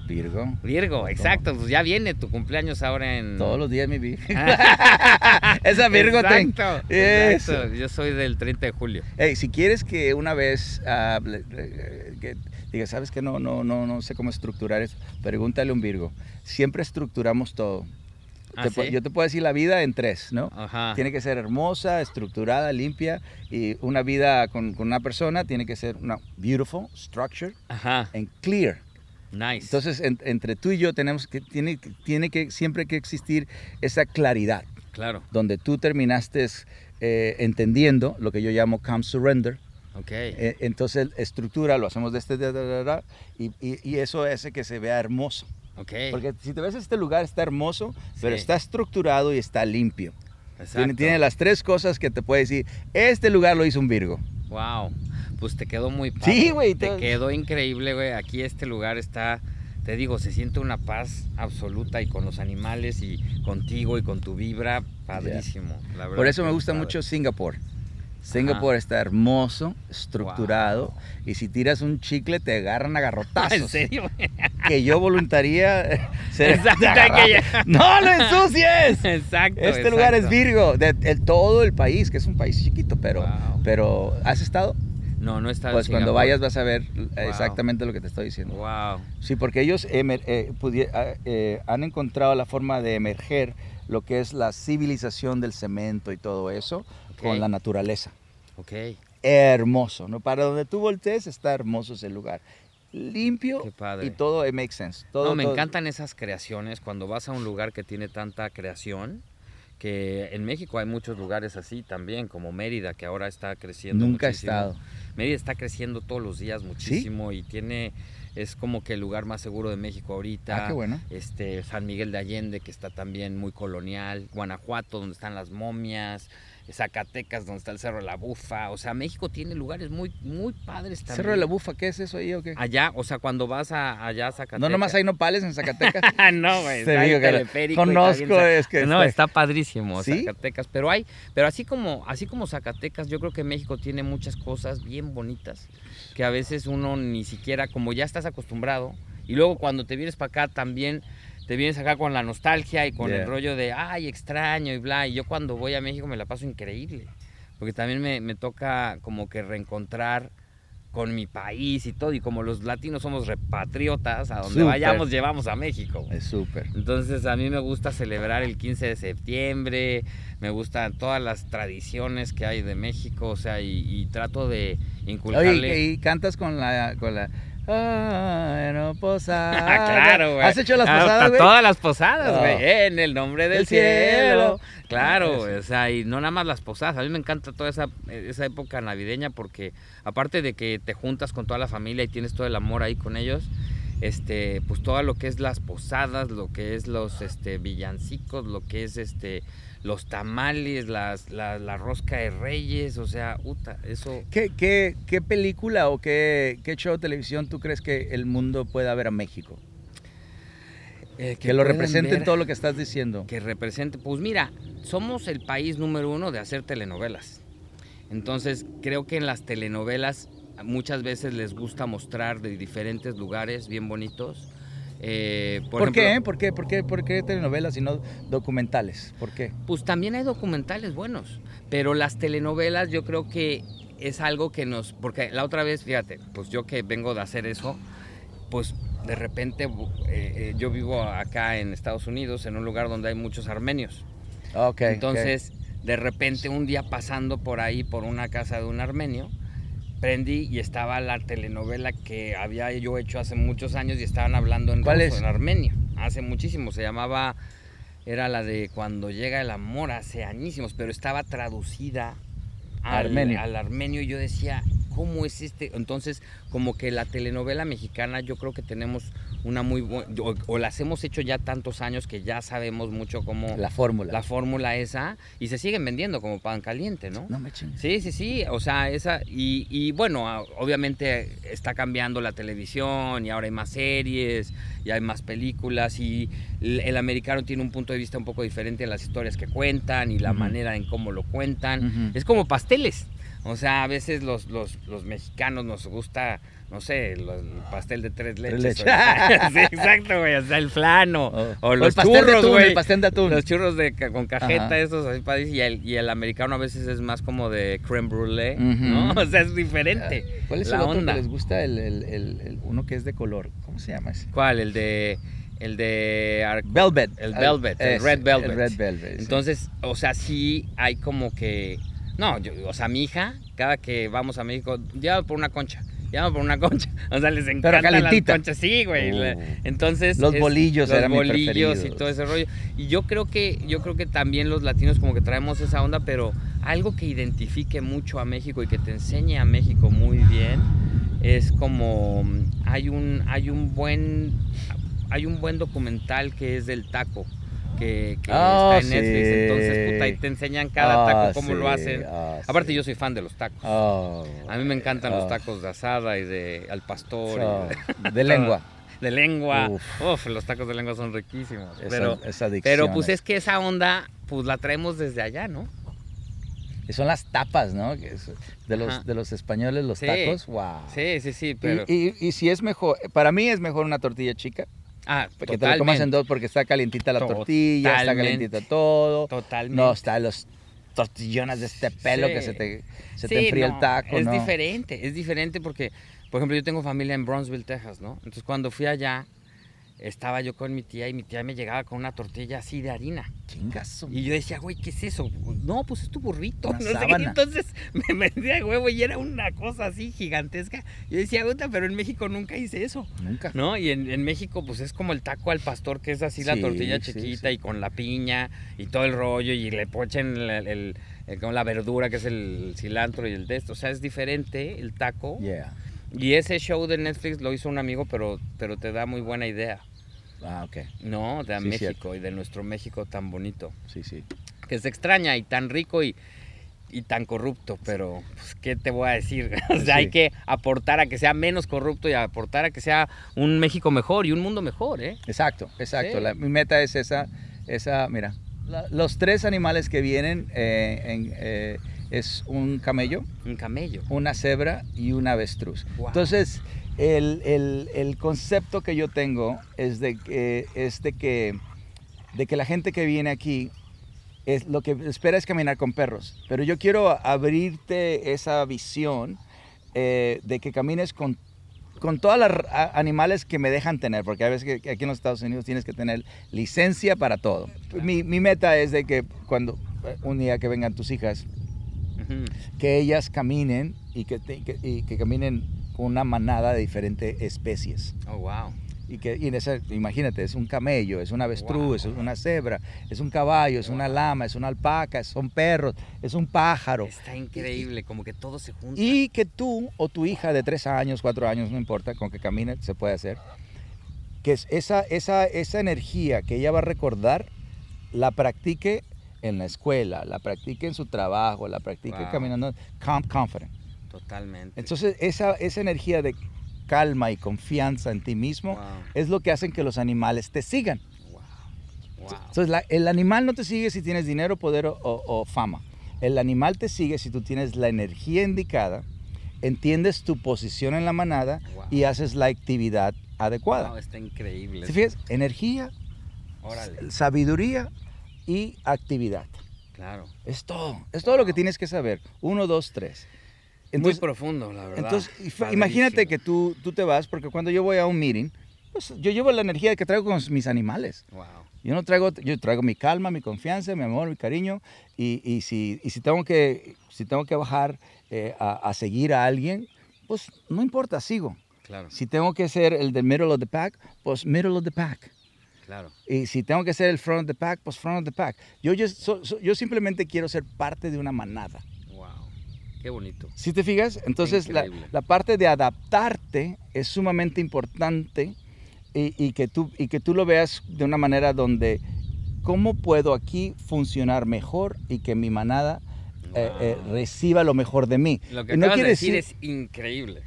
Virgo. Virgo, exacto. Pues ya viene tu cumpleaños ahora en... Todos los días mi Virgo. Esa Virgo Exacto, Eso. exacto. Yo soy del 30 de julio. Hey, si quieres que una vez ah, que diga, sabes que no, no, no, no sé cómo estructurar eso, pregúntale a un Virgo. Siempre estructuramos todo. ¿Ah, Te sí? Yo te puedo decir la vida en tres, ¿no? Ajá. Tiene que ser hermosa, estructurada, limpia. Y una vida con, con una persona tiene que ser una beautiful, structured Ajá. and clear. Nice. Entonces, en- entre tú y yo tenemos que, tiene, tiene que siempre que existir esa claridad, claro. donde tú terminaste eh, entendiendo lo que yo llamo calm surrender. Ok. Eh, entonces, estructura, lo hacemos de este, da, da, da, y, y- y eso hace que se vea hermoso. ok. Porque si te ves este lugar está hermoso, pero Sí. está estructurado y está limpio. Tiene, tiene las tres cosas que te puede decir, este lugar lo hizo un Virgo. Wow. Pues te quedó muy padre. Sí, güey, Te quedó increíble, güey. Aquí este lugar está, te digo, se siente una paz absoluta y con los animales y contigo y con tu vibra, padrísimo. La verdad Por eso me gusta padre. mucho Singapur. Singapur está hermoso, estructurado, Wow. y si tiras un chicle te agarran a garrotazos. ¿En serio? Que yo voluntaría ser ¡No lo ensucies! Exacto. Este lugar es. Virgo, de, de todo el país, que es un país chiquito, pero, Wow. pero ¿has estado? No, no está. Pues cuando vayas vas a ver exactamente lo que te estoy diciendo. Wow. Sí, porque ellos emer- eh, ah, eh, han encontrado la forma de emerger lo que es la civilización del cemento y todo eso con la naturaleza. Ok. Hermoso, ¿no? Para donde tú voltees está hermoso ese lugar. Limpio y todo eh, makes sense. Todo, no, me todo- encantan esas creaciones cuando vas a un lugar que tiene tanta creación. Que en México hay muchos lugares así también, como Mérida, que ahora está creciendo. Nunca he muchísimo. estado. Mérida está creciendo todos los días muchísimo y tiene, es como que el lugar más seguro de México ahorita. Ah, qué bueno. Este, San Miguel de Allende, que está también muy colonial. Guanajuato, donde están las momias. Zacatecas, donde está el Cerro de la Bufa. O sea, México tiene lugares muy, muy padres también. ¿Cerro de la Bufa qué es eso ahí o qué? Allá, o sea, cuando vas a, allá a Zacatecas. ¿No nomás hay nopales en Zacatecas? no, güey. Teleférico conozco, es que No, está- está padrísimo ¿Sí? Zacatecas. Pero hay, pero así como, así como Zacatecas, yo creo que México tiene muchas cosas bien bonitas. Que a veces uno ni siquiera, como ya estás acostumbrado, y luego cuando te vienes para acá también te vienes acá con la nostalgia y con Yeah. el rollo de, ay, extraño y bla. Y yo cuando voy a México me la paso increíble. Porque también me, me toca como que reencontrar con mi país y todo. Y como los latinos somos repatriotas, a donde vayamos llevamos a México. Es súper. Entonces a mí me gusta celebrar el 15 de septiembre, me gustan todas las tradiciones que hay de México, o sea, y, y trato de inculcarle... Oye, y, y cantas con la... Con la Ay, no posada. Ah, claro, güey. ¿Has hecho las Ah, posadas, güey? Todas las posadas, Oh. güey. En el nombre del cielo. cielo. Claro, Ah, güey, o sea, y no nada más las posadas. A mí me encanta toda esa, esa época navideña porque aparte de que te juntas con toda la familia y tienes todo el amor ahí con ellos, este, pues todo lo que es las posadas, lo que es los este, villancicos, lo que es este los tamales, las, la, la rosca de reyes, o sea, uta, eso... ¿Qué, qué, qué película o qué, qué show de televisión tú crees que el mundo pueda ver a México? eh, Que, lo represente ver- todo lo que estás diciendo. que represente. Pues mira, somos el país número uno de hacer telenovelas. Entonces, creo que en las telenovelas muchas veces les gusta mostrar de diferentes lugares bien bonitos. Eh, ¿Por, por, qué? ejemplo, ¿Por qué? ¿Por qué? ¿Por qué telenovelas y no documentales? ¿Por qué? Pues también hay documentales buenos, pero las telenovelas yo creo que es algo que nos, porque la otra vez, fíjate, pues yo que vengo de hacer eso, pues de repente eh, eh, yo vivo acá en Estados Unidos, en un lugar donde hay muchos armenios. Ok. Entonces, de repente, un día pasando por ahí, por una casa de un armenio, prendí y estaba la telenovela que había yo hecho hace muchos años y estaban hablando en ¿Cuál ruso, es? en armenio. Hace muchísimo, se llamaba, era la de Cuando llega el amor, hace añísimos, pero estaba traducida al Armenio. al armenio y yo decía, ¿cómo es este? Entonces, como que la telenovela mexicana, yo creo que tenemos una muy buena, o, o las hemos hecho ya tantos años que ya sabemos mucho cómo La fórmula. la fórmula esa y se siguen vendiendo como pan caliente, ¿no? No me chingues. Sí, sí, sí, o sea, esa, y, y bueno, obviamente está cambiando la televisión y ahora hay más series y hay más películas y el, americano tiene un punto de vista un poco diferente en las historias que cuentan y la manera en cómo lo cuentan. Es como pasteles, o sea, a veces los, los, los mexicanos nos gusta, no sé, lo- el pastel de tres leches. leches. o- sí, exacto, güey, o sea, el flano, Oh. o el los pastel de churros, atún, güey. el pastel de atún. Los churros de, con cajeta, Ajá. esos así padres, y el, y el americano a veces es más como de creme brulee. ¿no? O sea, es diferente. ¿Cuál es la el otro onda. que les gusta? El, el- el- uno que es de color. ¿Cómo se llama ese? ¿Cuál? El de. El de. ar- Velvet. El Ah, Velvet, el Red Velvet. El Red Velvet. Entonces, o sea, sí hay como que. No, yo, o sea, mi hija, cada que vamos a México, llévame por una concha. Llévame por una concha. O sea, les encantan las calientita. conchas. Sí, güey. Oh. Entonces. Los bolillos los eran mis bolillos y todo ese rollo. Y yo creo que, yo creo que también los latinos como que traemos esa onda, pero algo que identifique mucho a México y que te enseñe a México muy bien es como mm, hay un, hay un buen hay un buen documental que es del taco que, que Ah, está en Netflix sí. entonces puta, y te enseñan cada Ah, taco cómo sí, lo hacen ah, aparte sí. yo soy fan de los tacos Oh, a mí me encantan oh, los tacos de asada y de al pastor y oh, de- de lengua. de lengua Uf. Uf, los tacos de lengua son riquísimos Esa, pero esa pero pues eh. es que esa onda pues la traemos desde allá no son las tapas, ¿no? De, los, Ajá. de los españoles, los Sí. tacos. Wow. sí sí sí pero Y, y- y si es mejor, para mí es mejor una tortilla chica, ah que te lo comas en totalmente, dos porque está calientita la tortilla, está Totalmente. calientita todo. totalmente No, está los tortillonas de este pelo Sí. que se te, se te enfría no, el taco, Es ¿no? diferente, es diferente porque, por ejemplo, yo tengo familia en Brownsville, Texas, ¿no? Entonces cuando fui allá, estaba yo con mi tía y mi tía me llegaba con una tortilla así de harina. Chingazo. Y yo decía, güey, ¿qué es eso? No, pues es tu burrito. Una no sé qué. Entonces me metía huevo y era una cosa así gigantesca. Yo decía, puta, pero en México nunca hice eso. Nunca. ¿No? Y en, en México, pues es como el taco al pastor, que es así la Sí, tortilla sí, chiquita sí. y con la piña y todo el rollo y le pochen el, el- el- el- con la verdura, que es el cilantro y el de esto. O sea, es diferente el taco. Yeah. Y ese show de Netflix lo hizo un amigo, pero, pero te da muy buena idea, Ah, ok. ¿no? De Sí, México cierto. y de nuestro México tan bonito. Sí, sí. Que se extraña y tan rico y, y tan corrupto, pero pues, ¿qué te voy a decir? o sea, hay que aportar a que sea menos corrupto y aportar a que sea un México mejor y un mundo mejor, ¿eh? Exacto, exacto. Sí. La- mi meta es esa, esa mira, la- los tres animales que vienen eh, en, eh, es un camello, Un camello. una cebra y un avestruz. Wow. Entonces, el, el- el concepto que yo tengo es de que, es de que, de que la gente que viene aquí es, lo que espera es caminar con perros. Pero yo quiero abrirte esa visión eh, de que camines con, con todos los animales que me dejan tener, porque a veces que, aquí en los Estados Unidos tienes que tener licencia para todo. Mi, mi meta es de que cuando eh, un día que vengan tus hijas, Que ellas caminen y que, te- que- y que caminen con una manada de diferentes especies. Oh, wow. Y que, y en esa- imagínate, es un camello, es un avestruz, Wow. es una cebra, es un caballo, es una lama, es una alpaca, son perros, es un pájaro. Está increíble, como que todo se junta. Y que tú o tu hija de tres años, cuatro años, no importa, con que camine se puede hacer, que es esa, esa, esa energía que ella va a recordar, la practique en la escuela, la practique en su trabajo, la practique Wow. caminando, com- confident. Totalmente. Entonces, esa, esa energía de calma y confianza en ti mismo Wow. es lo que hacen que los animales te sigan. Wow. Wow. Entonces, la- el animal no te sigue si tienes dinero, poder o, o- o fama. El animal te sigue si tú tienes la energía indicada, entiendes tu posición en la manada Wow. y haces la actividad adecuada. Wow, está increíble. ¿Te fijas? Energía, Órale. sabiduría y actividad. Claro. Es todo. Es todo lo que tienes que saber. Uno, dos, tres. Muy profundo, la verdad. Entonces, imagínate que tú, tú te vas, porque cuando yo voy a un meeting, pues yo llevo la energía que traigo con mis animales. Wow. Yo no traigo, yo traigo mi calma, mi confianza, mi amor, mi cariño. Y, y si, y si, tengo, que, si tengo que bajar eh, a, a seguir a alguien, pues no importa, sigo. Claro, Si tengo que ser el de middle of the pack, pues middle of the pack. Claro. Y si tengo que ser el front of the pack, pues front of the pack. Yo, yo, so- so- yo simplemente quiero ser parte de una manada. Wow. Qué bonito. Si te fijas, entonces la, la parte de adaptarte es sumamente importante y, y que tú, y que tú lo veas de una manera donde, ¿cómo puedo aquí funcionar mejor y que mi manada eh, eh, reciba lo mejor de mí? Lo que Y no acabas de quiere decir, decir- es increíble.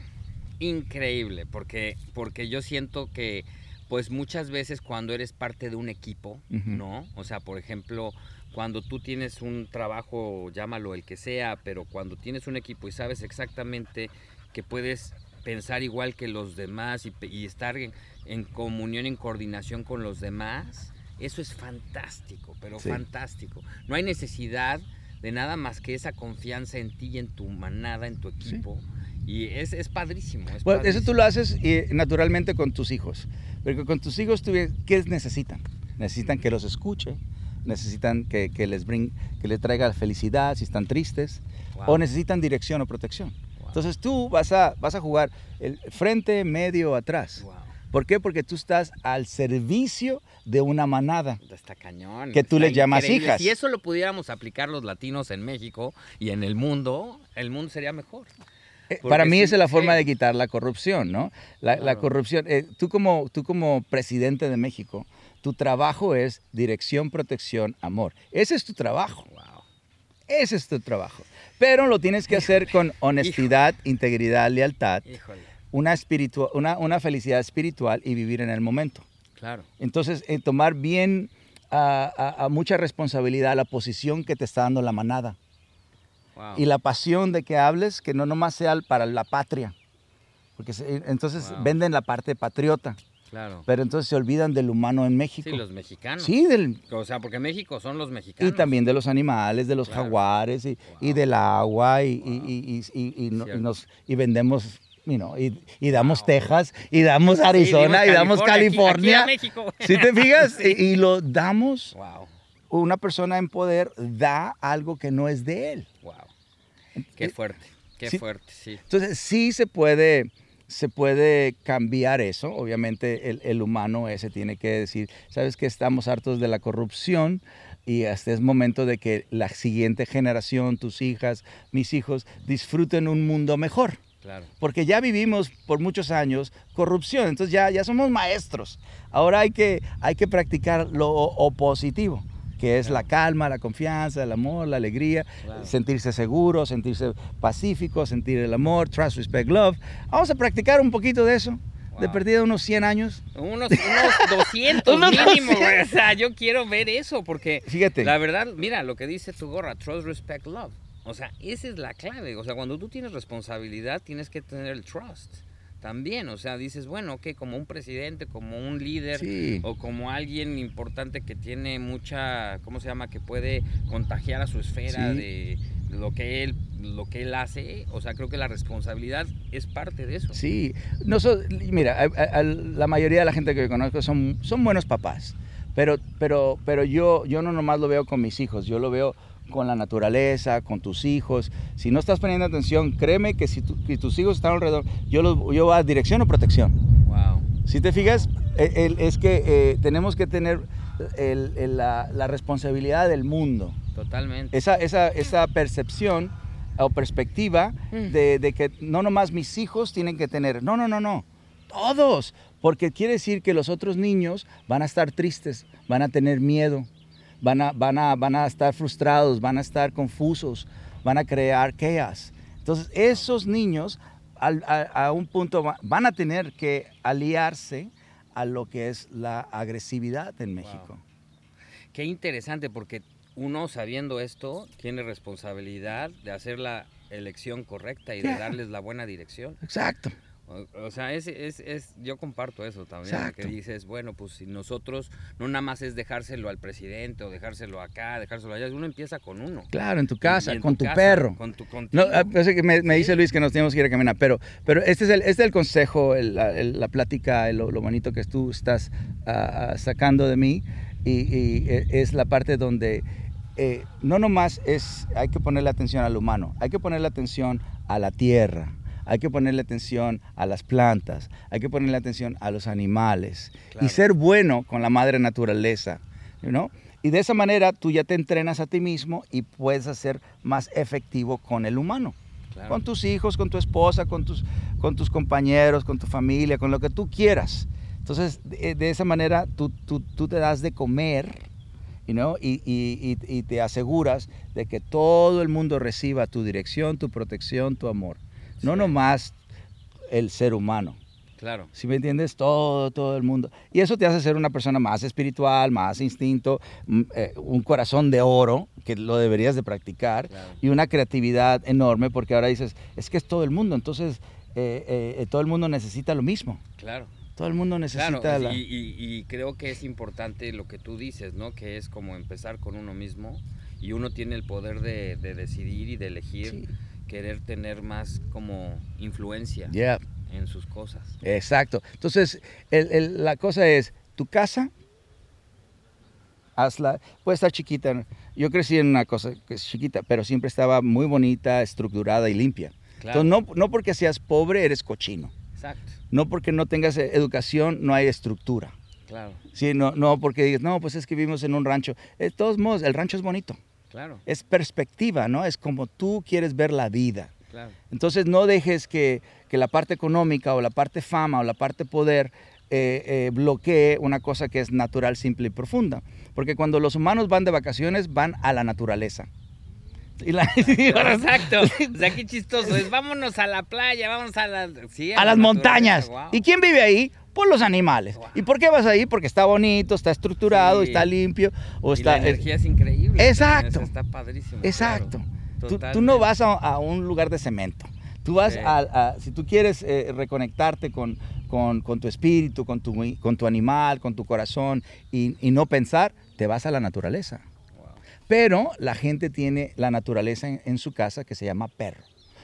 Increíble, porque, porque yo siento que, pues muchas veces cuando eres parte de un equipo. ¿no? O sea, por ejemplo, cuando tú tienes un trabajo, llámalo el que sea, pero cuando tienes un equipo y sabes exactamente que puedes pensar igual que los demás y, estar en, en comunión, en coordinación con los demás, eso es fantástico, pero Sí. fantástico. No hay necesidad de nada más que esa confianza en ti y en tu manada, en tu Sí. equipo. Y es, es padrísimo. es Bueno, eso tú lo haces eh, naturalmente con tus hijos. Porque con tus hijos, ¿qué necesitan? Necesitan que los escuche, necesitan que, que les bring, que les traiga felicidad si están tristes, Wow, o necesitan dirección o protección. wow, Entonces tú vas a, vas a jugar el frente, medio, atrás. wow. ¿Por qué? Porque tú estás al servicio de una manada. Está cañón. Que tú está les llamas increíble. hijas. Si eso lo pudiéramos aplicar los latinos en México y en el mundo, el mundo sería mejor. Porque Para mí sí, esa es la forma de quitar la corrupción, ¿no? La, corrupción, eh, tú, como, tú como presidente de México, tu trabajo es dirección, protección, amor. Ese es tu trabajo. Wow. Ese es tu trabajo. Pero lo tienes que hacer con honestidad, integridad, lealtad, Híjole. una, una, una felicidad espiritual y vivir en el momento. Claro. Entonces, eh, tomar bien a, a- a mucha responsabilidad la posición que te está dando la manada Wow. y la pasión de que hables, que no nomás sea para la patria. Porque se- entonces Wow. venden la parte patriota, Claro. pero entonces se olvidan del humano en México. Sí, los mexicanos. Sí, del, O sea, porque México son los mexicanos. y también de los animales, de los Claro. jaguares y, y Wow. del agua y, y- Wow. y- y- y- y no- y nos, y vendemos, you know, y, y damos Wow. Texas y damos Sí, Arizona y dimos damos Aquí- aquí California. a México. ¿Sí te fijas? Y, y lo damos, Wow. una persona en poder da algo que no es de él. Qué fuerte. Qué Sí. fuerte, sí. Entonces sí se puede, se puede cambiar eso. Obviamente el, el humano ese tiene que decir, sabes que estamos hartos de la corrupción y hasta es momento de que la siguiente generación, tus hijas, mis hijos, disfruten un mundo mejor. Claro. Porque ya vivimos por muchos años corrupción, entonces ya, ya somos maestros. Ahora hay que, hay que practicar lo o positivo. Que es la calma, la confianza, el amor, la alegría, sentirse seguro, sentirse pacífico, sentir el amor, trust, respect, love. Vamos a practicar un poquito de eso, de perdida unos 100 años. Unos, unos 200 Unos mínimo, 200. güey. O sea, yo quiero ver eso porque Fíjate. la verdad, mira lo que dice tu gorra, trust, respect, love. O sea, esa es la clave. O sea, cuando tú tienes responsabilidad, tienes que tener el trust también. O sea, dices, bueno, ok, como un presidente, como un líder Sí. o como alguien importante que tiene mucha, ¿cómo se llama? Que puede contagiar a su esfera Sí. de lo que él lo que él hace, o sea, creo que la responsabilidad es parte de eso. Sí, no so- mira, a- a- a la mayoría de la gente que yo conozco son, son buenos papás, pero, pero, pero yo, yo no nomás lo veo con mis hijos, yo lo veo con la naturaleza, con tus hijos. Si no estás poniendo atención, créeme que si, tu- si tus hijos están alrededor, yo, los, yo voy a dirección o protección. Wow. Si te fijas, el- es que eh, tenemos que tener el- el- la, la responsabilidad del mundo Totalmente. esa, esa, esa percepción o perspectiva Mm. de, de que no nomás mis hijos tienen que tener, no, no, no, no, todos, porque quiere decir que los otros niños van a estar tristes, van a tener miedo, van a, van a, van a estar frustrados, van a estar confusos, van a crear chaos. Entonces, esos niños a, a un punto va- van a tener que aliarse a lo que es la agresividad en México. Qué interesante porque uno sabiendo esto tiene responsabilidad de hacer la elección correcta y de darles la buena dirección. Exacto. O, o sea, es, es, es- yo comparto eso también, Exacto. que dices, bueno, pues si nosotros no nada más es dejárselo al presidente o dejárselo acá, dejárselo allá, uno empieza con uno. Claro, en tu casa, en con tu, casa, perro. Con tu No, ah, que me, me Sí. dice Luis que nos tenemos que ir a caminar, pero, pero este, es el, este es el consejo, el- la, el- la plática, el- lo, lo bonito que tú estás ah, sacando de mí y, y, eh, es la parte donde eh, no nomás es, hay que ponerle atención al humano, hay que ponerle atención a la tierra, hay que ponerle atención a las plantas, hay que ponerle atención a los animales y ser bueno con la madre naturaleza, ¿no? Y de esa manera tú ya te entrenas a ti mismo y puedes ser más efectivo con el humano Claro. con tus hijos, con tu esposa, con tus, con tus compañeros, con tu familia, con lo que tú quieras. Entonces, de, de esa manera tú, tú, tú te das de comer you know, y, y- y- y te aseguras de que todo el mundo reciba tu dirección, tu protección, tu amor. No Sí. nomás el ser humano. Claro. ¿Sí me entiendes? Todo, todo el mundo. Y eso te hace ser una persona más espiritual, más instinto, mm, eh, un corazón de oro, que lo deberías de practicar, Claro. y una creatividad enorme, porque ahora dices, es que es todo el mundo, entonces eh, eh, eh, todo el mundo necesita lo mismo. Claro. Todo el mundo necesita Claro, la... y, y- y creo que es importante lo que tú dices, ¿no? Que es como empezar con uno mismo y uno tiene el poder de, de decidir y de elegir, Sí. Querer tener más como influencia Yeah, en sus cosas. exacto. Entonces, el- el- la cosa es, tu casa, hazla, puede estar chiquita. Yo crecí en una cosa que es chiquita, pero siempre estaba muy bonita, estructurada y limpia. Claro. Entonces, no, no porque seas pobre eres cochino. Exacto, No porque no tengas eh, educación no hay estructura. claro, Sí, no, no porque digas, no, pues es que vivimos en un rancho. De todos modos, el rancho es bonito. Claro, Es perspectiva, ¿no? Es como tú quieres ver la vida. claro. Entonces no dejes que, que la parte económica o la parte fama o la parte poder eh, eh, bloquee una cosa que es natural, simple y profunda. Porque cuando los humanos van de vacaciones, van a la naturaleza. Y la- Exacto. O sea, qué chistoso. Es vámonos a la playa, vamos a la, sí, a la las montañas. ¿Y quién vive ahí? Pues los animales. Wow. ¿Y por qué vas ahí? Porque está bonito, está estructurado, Sí. está limpio o Y está... la energía es increíble. Exacto. Está padrísimo. Exacto. claro. Tú, tú no vas a, a un lugar de cemento. Tú vas Sí. a, a- si tú quieres eh, reconectarte con, con- con tu espíritu, con tu, con tu animal, con tu corazón y, y no pensar, te vas a la naturaleza. Wow. Pero la gente tiene la naturaleza en, en su casa que se llama perro,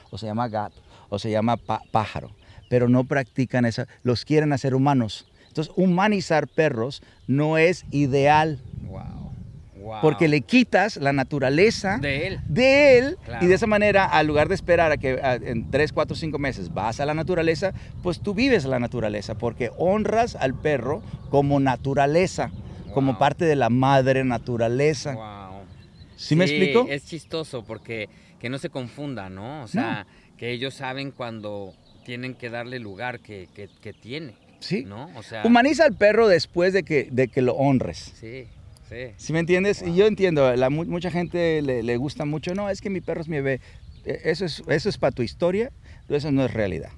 o se llama gato, o se llama pájaro, pero no practican esa, los quieren hacer humanos. Entonces, humanizar perros no es ideal, Wow. Wow. porque le quitas la naturaleza de él. de él Claro. y de esa manera, al lugar de esperar a que a- en 3, 4, 5 meses vas a la naturaleza, pues tú vives la naturaleza porque honras al perro como naturaleza, como Wow. parte de la madre naturaleza. Wow. ¿Sí, me explico? Es chistoso porque que no se confunda, ¿no? O sea, que ellos saben cuando tienen que darle lugar que, que, que tiene, Sí. ¿no? O sea, Humaniza al perro después de que, de que lo honres. sí, Sí. ¿Sí me entiendes? Y yo entiendo, la, mu- mucha gente le, le gusta mucho, no, es que mi perro es mi bebé. Eh, Eso es, eso es para tu historia, pero eso no es realidad.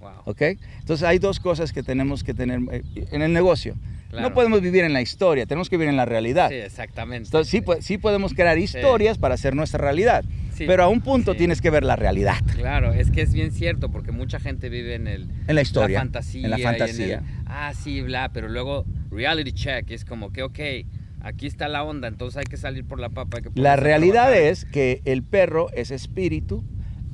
Wow. ¿Ok? Entonces hay dos cosas que tenemos que tener eh, en el negocio. Claro. No podemos vivir en la historia, tenemos que vivir en la realidad. Sí, exactamente. Entonces, sí, sí podemos crear historias para hacer nuestra realidad, Sí, pero a un punto sí. tienes que ver la realidad. Claro, es que es bien cierto, porque mucha gente vive en el... En la historia, La fantasía. en la fantasía. el, ah, sí, bla, pero luego reality check es como que, ok, aquí está la onda, entonces hay que salir por la papa. hay que La realidad trabajar. es que el perro es espíritu,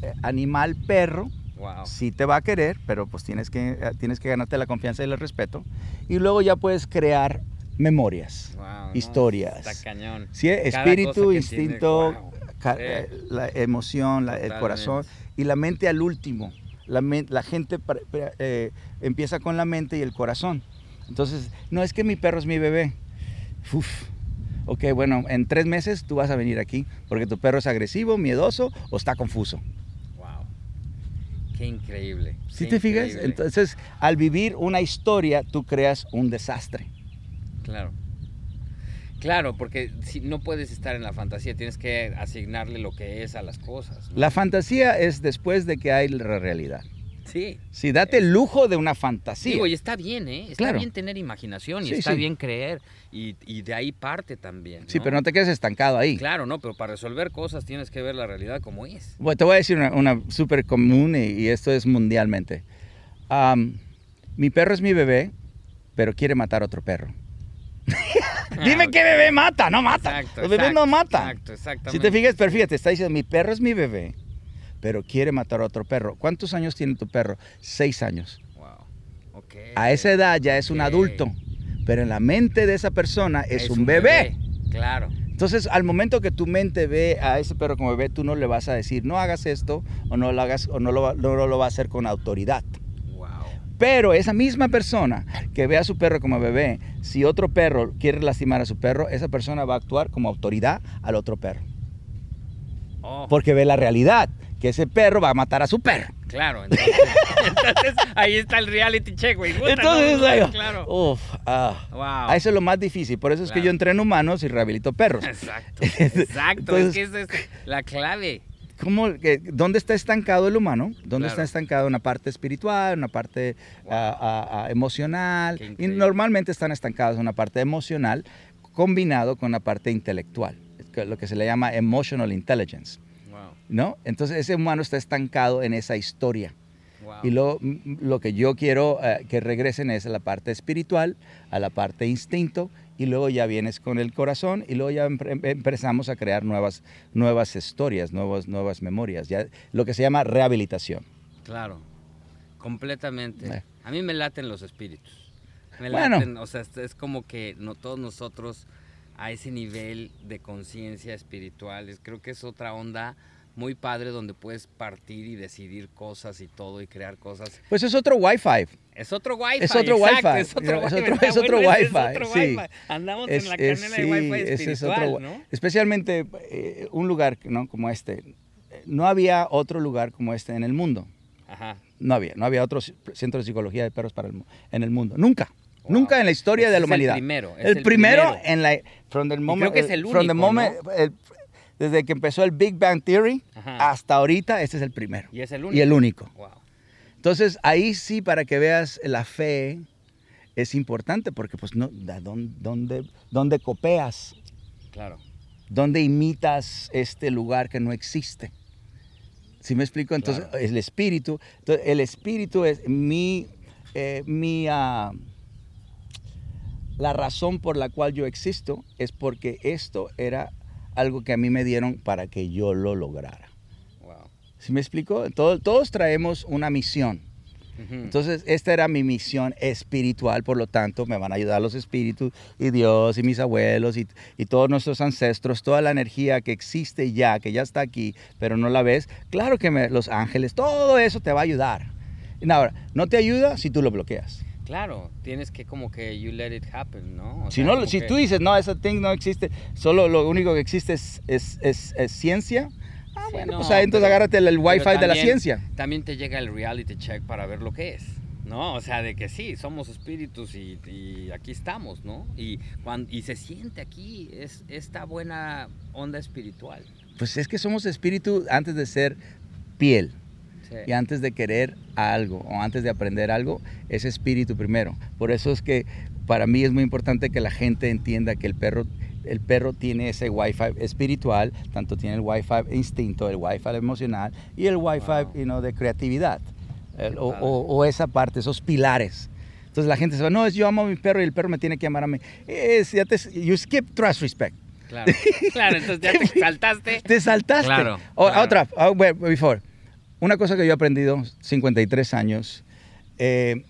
eh, animal perro, Wow. sí te va a querer, pero pues tienes que, eh, tienes que ganarte la confianza y el respeto. Y luego ya puedes crear memorias, Wow, no, historias. Está cañón. Sí, espíritu, instinto, tiene, wow. Sí. eh, la emoción, la- el corazón y la mente al último. La, gente eh, empieza con la mente y el corazón. Entonces, no es que mi perro es mi bebé. Uf. Ok, bueno, en tres meses tú vas a venir aquí porque tu perro es agresivo, miedoso o está confuso. Wow. Qué increíble. ¿Sí qué te fijas? increíble. Entonces, al vivir una historia, tú creas un desastre. Claro. Claro, porque si no puedes estar en la fantasía, tienes que asignarle lo que es a las cosas. ¿no? La fantasía es después de que hay la realidad. Sí. Si date el lujo de una fantasía. Digo, y está bien, ¿eh? Está Claro. bien tener imaginación y Sí, está sí. bien creer. Y, y de ahí parte también. Sí, pero no te quedes estancado ahí. Claro, no, pero para resolver cosas tienes que ver la realidad como es. Bueno, te voy a decir una, una súper común y, y esto es mundialmente. Mi perro es mi bebé, pero quiere matar a otro perro. Dime Ah, qué bebé mata, no mata. Exacto, Los bebés exacto, no matan. Exacto, exactamente. Si te fijas, pero fíjate, está diciendo, mi perro es mi bebé, pero quiere matar a otro perro. ¿Cuántos años tiene tu perro? Seis años. Wow. Ok. A esa edad ya es un adulto, pero en la mente de esa persona es, un, bebé. Claro. Entonces, al momento que tu mente ve a ese perro como bebé, tú no le vas a decir, no hagas esto, o no lo hagas, o no lo, va- no lo va a hacer con autoridad. Pero esa misma persona que ve a su perro como bebé, si otro perro quiere lastimar a su perro, esa persona va a actuar como autoridad al otro perro. Oh, Porque ve la realidad, que ese perro va a matar a su perro. claro. Entonces, entonces, ahí está el reality check, güey. Entonces, no, claro. uf, ah, Wow. eso es lo más difícil. Por eso es que yo entreno humanos y rehabilito perros. Exacto. Exacto. Entonces- es que esa es la clave. ¿Cómo, ¿Dónde está estancado el humano? ¿Dónde Claro. está estancado una parte espiritual, una parte Wow. emocional? Y normalmente están estancados una parte emocional combinado con una parte intelectual, lo que se le llama emotional intelligence, Wow. ¿no? Entonces ese humano está estancado en esa historia. Wow. Y mm, lo que yo quiero eh, que regresen es a la parte espiritual, a la parte instinto, y luego ya vienes con el corazón y luego ya em- empezamos a crear nuevas, nuevas historias, nuevas, nuevas memorias, ya, lo que se llama rehabilitación. Claro, completamente. Eh. A mí me laten los espíritus. Me Bueno. laten, o sea, es- como que no todos nosotros a ese nivel de conciencia espiritual, es- creo que es otra onda muy padre donde puedes partir y decidir cosas y todo y crear cosas. Pues es otro Wi-Fi. Es otro wifi. Es otro exacto, Wi-Fi. Es otro, Es wifi, otro- ¿verdad? es otro Wi-Fi, otro sí. Wi-Fi. Andamos Es- en la es- canela de sí, wifi ese es espiritual, otro- ¿no? Especialmente eh, un lugar ¿no? como este. Eh, No había otro lugar como este en el mundo. Ajá. No había, no había otro centro de psicología de perros para el, en el mundo. Nunca. Wow. Esa en la historia Ese de es la el humanidad. primero, es el, el primero, primero. en la from the moment, que es el from the único, moment, ¿no? el- desde que empezó el Big Bang Theory Ajá. hasta ahorita este es el primero Y es el y el único. Wow. Entonces ahí sí para que veas la fe es importante porque pues no ¿da dónde, dónde, copeas, Claro. dónde imitas este lugar que no existe. ¿Sí me explico? Entonces, Claro. el espíritu, entonces, el espíritu es mi, eh, mi, ah, la razón por la cual yo existo es porque esto era algo que a mí me dieron para que yo lo lograra. ¿Sí me explico? Todo- todos traemos una misión. Entonces, esta era mi misión espiritual, por lo tanto, me van a ayudar los espíritus y Dios y mis abuelos y, y todos nuestros ancestros, toda la energía que existe ya, que ya está aquí, pero no la ves. Claro que me- los ángeles, todo eso te va a ayudar. Y ahora, no te ayuda si tú lo bloqueas. Claro, tienes que como que you let it happen, ¿no? O Si, sea, no, si que- tú dices, no, esa thing no existe, solo lo único que existe es, es- es- es ciencia, ah, Sí, bueno, no, pues ahí entonces pero- agárrate el, el wifi de la ciencia. También te llega el reality check para ver lo que es. ¿no? O sea, de que sí, somos espíritus y, y aquí estamos, ¿no? Y, cuando, y se siente aquí es, esta buena onda espiritual. Pues es que somos espíritu antes de ser piel. Sí. Y antes de querer algo o antes de aprender algo, es espíritu primero. Por eso es que para mí es muy importante que la gente entienda que el perro, el perro tiene ese wifi espiritual, tanto tiene el wifi instinto, el wifi emocional y el wifi Wow. you know, de creatividad. El- o, padre. o- o esa parte, esos pilares. Entonces la gente se va, no, es yo amo a mi perro y el perro me tiene que amar a mí. Es, ya te, you skip trust respect. Claro, claro, entonces ya te saltaste. Te saltaste. Claro, O- claro. Otra, oh, wait, before. Una cosa que yo he aprendido, 53 años, eh,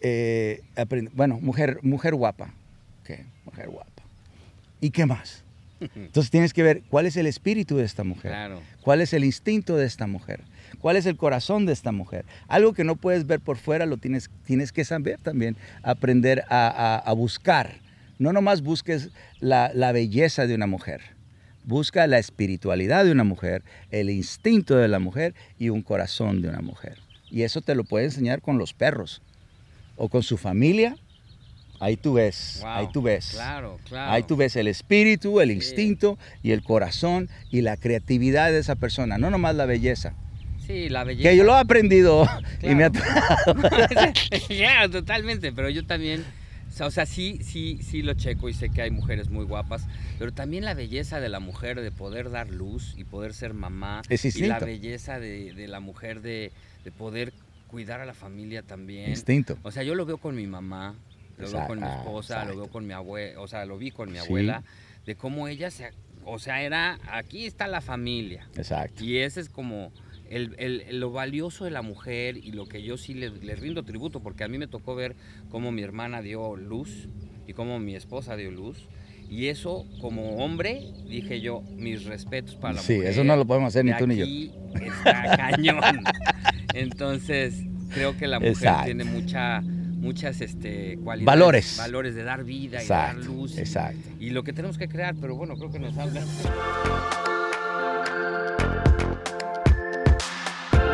eh, aprend- bueno, mujer, mujer guapa. Ok, mujer guapa. ¿Y qué más? Entonces tienes que ver cuál es el espíritu de esta mujer. Claro. ¿Cuál es el instinto de esta mujer? ¿Cuál es el corazón de esta mujer? Algo que no puedes ver por fuera lo tienes, tienes que saber también, aprender a, a- a buscar. No nomás busques la, la belleza de una mujer. Busca la espiritualidad de una mujer, el instinto de la mujer y un corazón de una mujer. Y eso te lo puede enseñar con los perros o con su familia. Ahí tú ves, Wow, ahí tú ves. Claro, claro. Ahí tú ves el espíritu, el Sí. instinto y el corazón y la creatividad de esa persona, no nomás la belleza. Sí, la belleza. Que yo lo he aprendido y me ha claro, totalmente, pero yo también, o sea, sí, sí, sí lo checo y sé que hay mujeres muy guapas, pero también la belleza de la mujer de poder dar luz y poder ser mamá. Es y la instinto. belleza de, de la mujer de, de poder cuidar a la familia también. instinto. O sea, yo lo veo con mi mamá, lo veo con mi esposa, lo veo con mi abuela, o sea, lo vi con mi Sí. abuela, de cómo ella se, o sea, era, aquí está la familia. Exacto. Y ese es como el, el- lo valioso de la mujer y lo que yo sí le, le rindo tributo, porque a mí me tocó ver cómo mi hermana dio luz y cómo mi esposa dio luz. Y eso, como hombre, dije yo, mis respetos para la Sí, mujer. eso no lo podemos hacer ni tú ni yo. aquí Está cañón. Entonces, creo que la mujer Exacto. tiene mucha, muchas este, cualidades. Valores. Valores de dar vida y Exacto, dar luz. exacto. Y lo que tenemos que crear, pero bueno, creo que nos habla.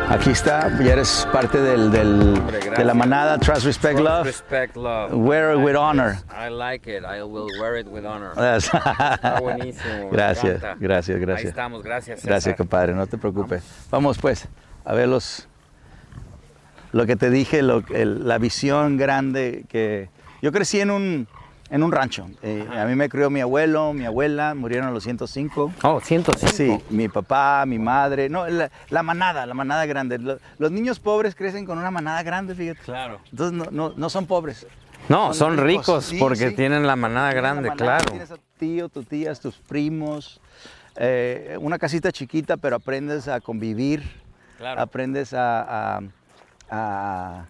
Aquí está, ya eres parte del, del- Hombre, de la gracias. manada Trust, Respect, Love. Respect, love. Wear it with honor. I like it. I will wear it with honor. Está Está buenísimo. Gracias, encanta. gracias, Ahí gracias. estamos, gracias. César. Gracias, compadre, no te preocupes. Vamos pues a ver los, lo que te dije, lo- el- la visión grande que... Yo crecí en un, en un rancho. Eh, a mí me crió mi abuelo, mi abuela, murieron a los 105. Oh, 105. Sí, mi papá, mi madre, no, la, la manada, la manada grande. Lo- Los niños pobres crecen con una manada grande, fíjate. Claro. Entonces no, no, no son pobres. No, Son son ricos, ricos sí, porque sí. tienen la manada grande, una manada, claro. Tienes a tu tío, tus tías, tus primos. eh, una casita chiquita, pero aprendes a convivir. Claro. Aprendes a, a- a,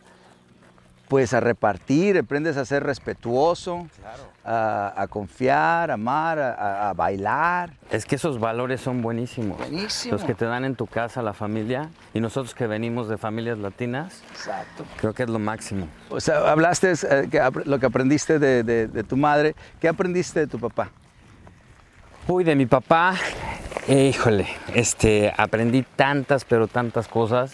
pues a repartir, aprendes a ser respetuoso, Claro. a, a confiar, a amar, a, bailar. Es que esos valores son buenísimos. Buenísimo. Los que te dan en tu casa la familia y nosotros que venimos de familias latinas, Exacto. creo que es lo máximo. O sea, hablaste eh, que lo que aprendiste de, de- de tu madre. ¿Qué aprendiste de tu papá? Uy, de mi papá, eh, híjole, este, aprendí tantas, pero tantas cosas.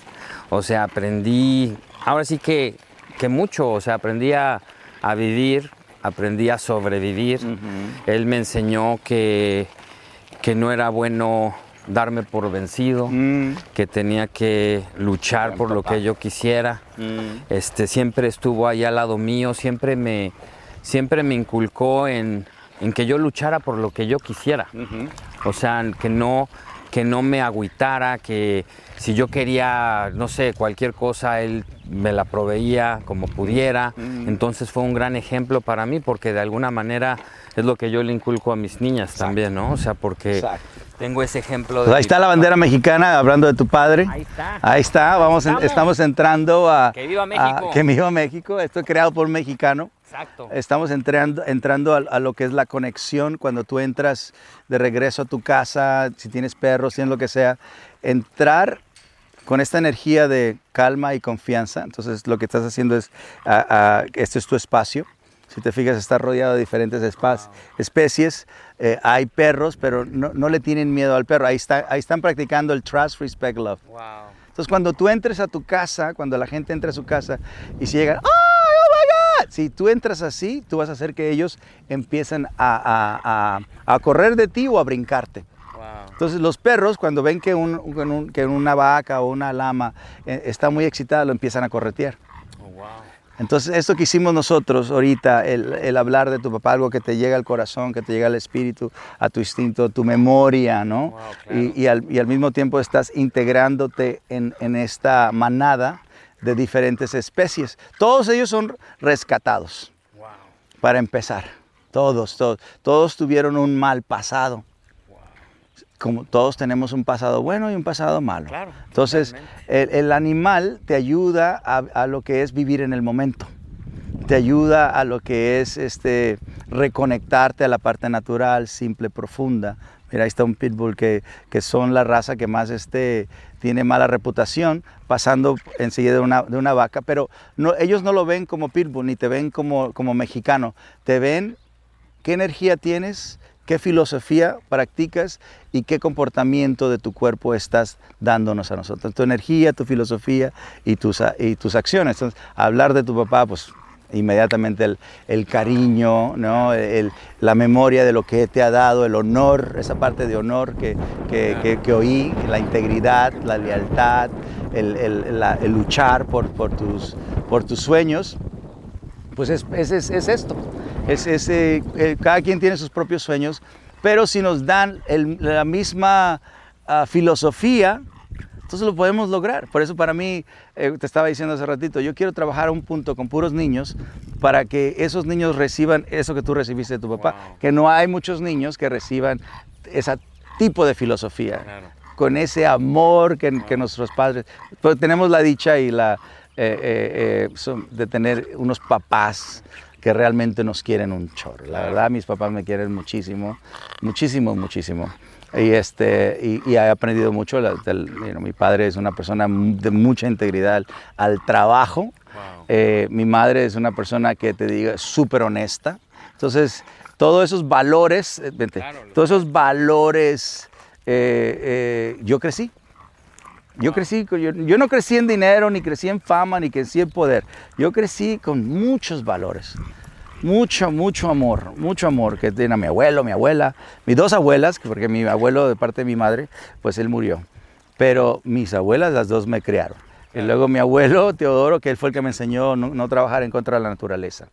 O sea, aprendí, ahora sí que, que mucho, o sea, aprendí a, a vivir, aprendí a sobrevivir. Él me enseñó que, que no era bueno darme por vencido, Mm. que tenía que luchar por lo que yo quisiera. Este, siempre estuvo ahí al lado mío, siempre me, siempre me inculcó en, en que yo luchara por lo que yo quisiera. O sea, que no, que no me agüitara, que si yo quería, no sé, cualquier cosa, él me la proveía como pudiera. Entonces fue un gran ejemplo para mí porque de alguna manera es lo que yo le inculco a mis niñas también, ¿no? O sea, porque Exacto. Tengo ese ejemplo de... Ahí está la bandera mexicana, hablando de tu padre. Ahí está. Ahí está, vamos, estamos. estamos entrando a... Que viva a- México. que viva México. Esto es creado por un mexicano. Exacto. Estamos entrando, entrando a, a lo que es la conexión cuando tú entras de regreso a tu casa, si tienes perros, si tienes lo que sea, entrar con esta energía de calma y confianza. Entonces lo que estás haciendo es, ah, este es tu espacio. Si te fijas, está rodeado de diferentes especies. Eh, hay perros, pero no, no le tienen miedo al perro. Ahí, está, ahí están practicando el trust, respect, love. Wow. Entonces cuando tú entres a tu casa, cuando la gente entra a su casa y si llegan, ¡ay, oh my God! Si tú entras así, tú vas a hacer que ellos empiecen a, a correr de ti o a brincarte. Entonces los perros cuando ven que, un, que una vaca o una lama eh, está muy excitada, lo empiezan a corretear. Oh, Entonces esto que hicimos nosotros ahorita, el, hablar de tu papá, algo que te llega al corazón, que te llega al espíritu, a tu instinto, tu memoria, ¿no? y, al, mismo tiempo estás integrándote en, esta manada de diferentes especies. Todos ellos son rescatados, para empezar. Todos, todos, todos tuvieron un mal pasado como todos tenemos un pasado bueno y un pasado malo. Entonces, el, animal te ayuda a, lo que es vivir en el momento. Te ayuda a lo que es este, reconectarte a la parte natural, simple, profunda. Mira, ahí está un pitbull que, que son la raza que más este, tiene mala reputación, pasando enseguida de una, de una vaca, pero no, ellos no lo ven como pitbull, ni te ven como, como mexicano. Te ven qué energía tienes, qué filosofía practicas y qué comportamiento de tu cuerpo estás dándonos a nosotros. Tu energía, tu filosofía y tus, y tus acciones. Entonces, hablar de tu papá, pues inmediatamente el, cariño, ¿no? la memoria de lo que te ha dado, el honor, esa parte de honor que, que, oí, la integridad, la lealtad, el, luchar por, por, tus, por tus sueños, pues es, es, es esto. Es, ese, eh, cada quien tiene sus propios sueños, pero si nos dan la misma ah, filosofía, entonces lo podemos lograr. Por eso para mí, eh, te estaba diciendo hace ratito, yo quiero trabajar a un punto con puros niños para que esos niños reciban eso que tú recibiste de tu papá. Que no hay muchos niños que reciban ese tipo de filosofía, con ese amor que, nuestros padres... Pues tenemos la dicha y la... Eh, de tener unos papás que realmente nos quieren un chorro. La verdad, mis papás me quieren muchísimo, muchísimo, muchísimo. Y, este, y, he aprendido mucho. mi padre es una persona de mucha integridad al trabajo. Eh, mi madre es una persona que te diga súper honesta. Entonces, todos esos valores, eh, todos esos valores, eh, yo crecí. Yo crecí, yo, no crecí en dinero, ni crecí en fama, ni crecí en poder. Yo crecí con muchos valores. Mucho, mucho amor, mucho amor que tiene mi abuelo, mi abuela, mis dos abuelas, porque mi abuelo de parte de mi madre, pues él murió. Pero mis abuelas, las dos me criaron. Y luego mi abuelo, Teodoro, que él fue el que me enseñó no, no trabajar en contra de la naturaleza.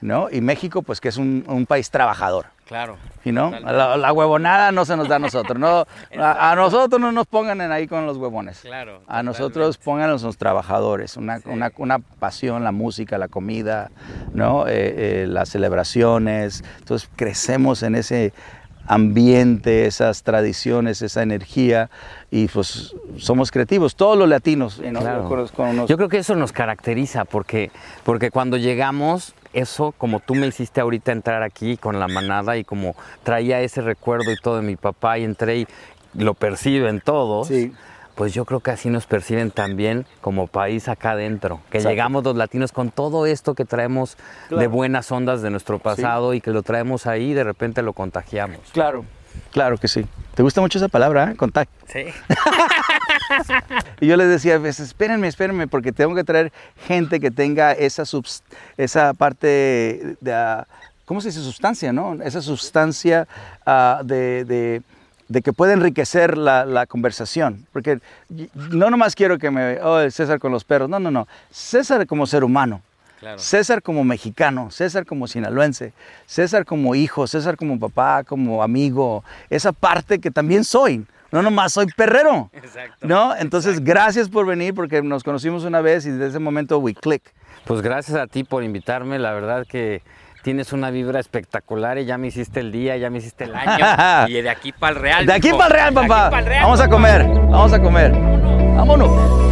¿no? Y México, pues que es un, país trabajador. Claro. ¿Y no? La, huevonada no se nos da a nosotros, ¿no? A, nosotros no nos pongan en ahí con los huevones. Claro. A nosotros pónganos los trabajadores, una, una, pasión, la música, la comida, ¿no? Eh, eh, las celebraciones. Entonces crecemos en ese ambiente, esas tradiciones, esa energía y pues somos creativos, todos los latinos. Yo creo que eso nos caracteriza porque, porque cuando llegamos, eso como tú me hiciste ahorita entrar aquí con la manada y como traía ese recuerdo y todo de mi papá y entré y lo perciben todos. Sí pues yo creo que así nos perciben también como país acá adentro, que llegamos los latinos con todo esto que traemos de buenas ondas de nuestro pasado y que lo traemos ahí y de repente lo contagiamos. Claro, claro que sí. ¿Te gusta mucho esa palabra, eh? Contacto. Sí. y yo les decía a veces, espérenme, espérenme, porque tengo que traer gente que tenga esa, esa parte de, ah, ¿cómo se dice? Sustancia, ¿no? Esa sustancia ah, de de que puede enriquecer la, conversación. Porque no nomás quiero que me, oh, César con los perros, no, no, no. César como ser humano. César como mexicano, César como sinaloense, César como hijo, César como papá, como amigo, esa parte que también soy. No nomás soy perrero. Exacto. ¿No? Entonces, gracias por venir porque nos conocimos una vez y desde ese momento we click. Pues gracias a ti por invitarme, la verdad que tienes una vibra espectacular y ya me hiciste el día, ya me hiciste el año. y de aquí para el Real. De aquí para el Real, papá. Vamos a comer, vamos a comer. Vámonos.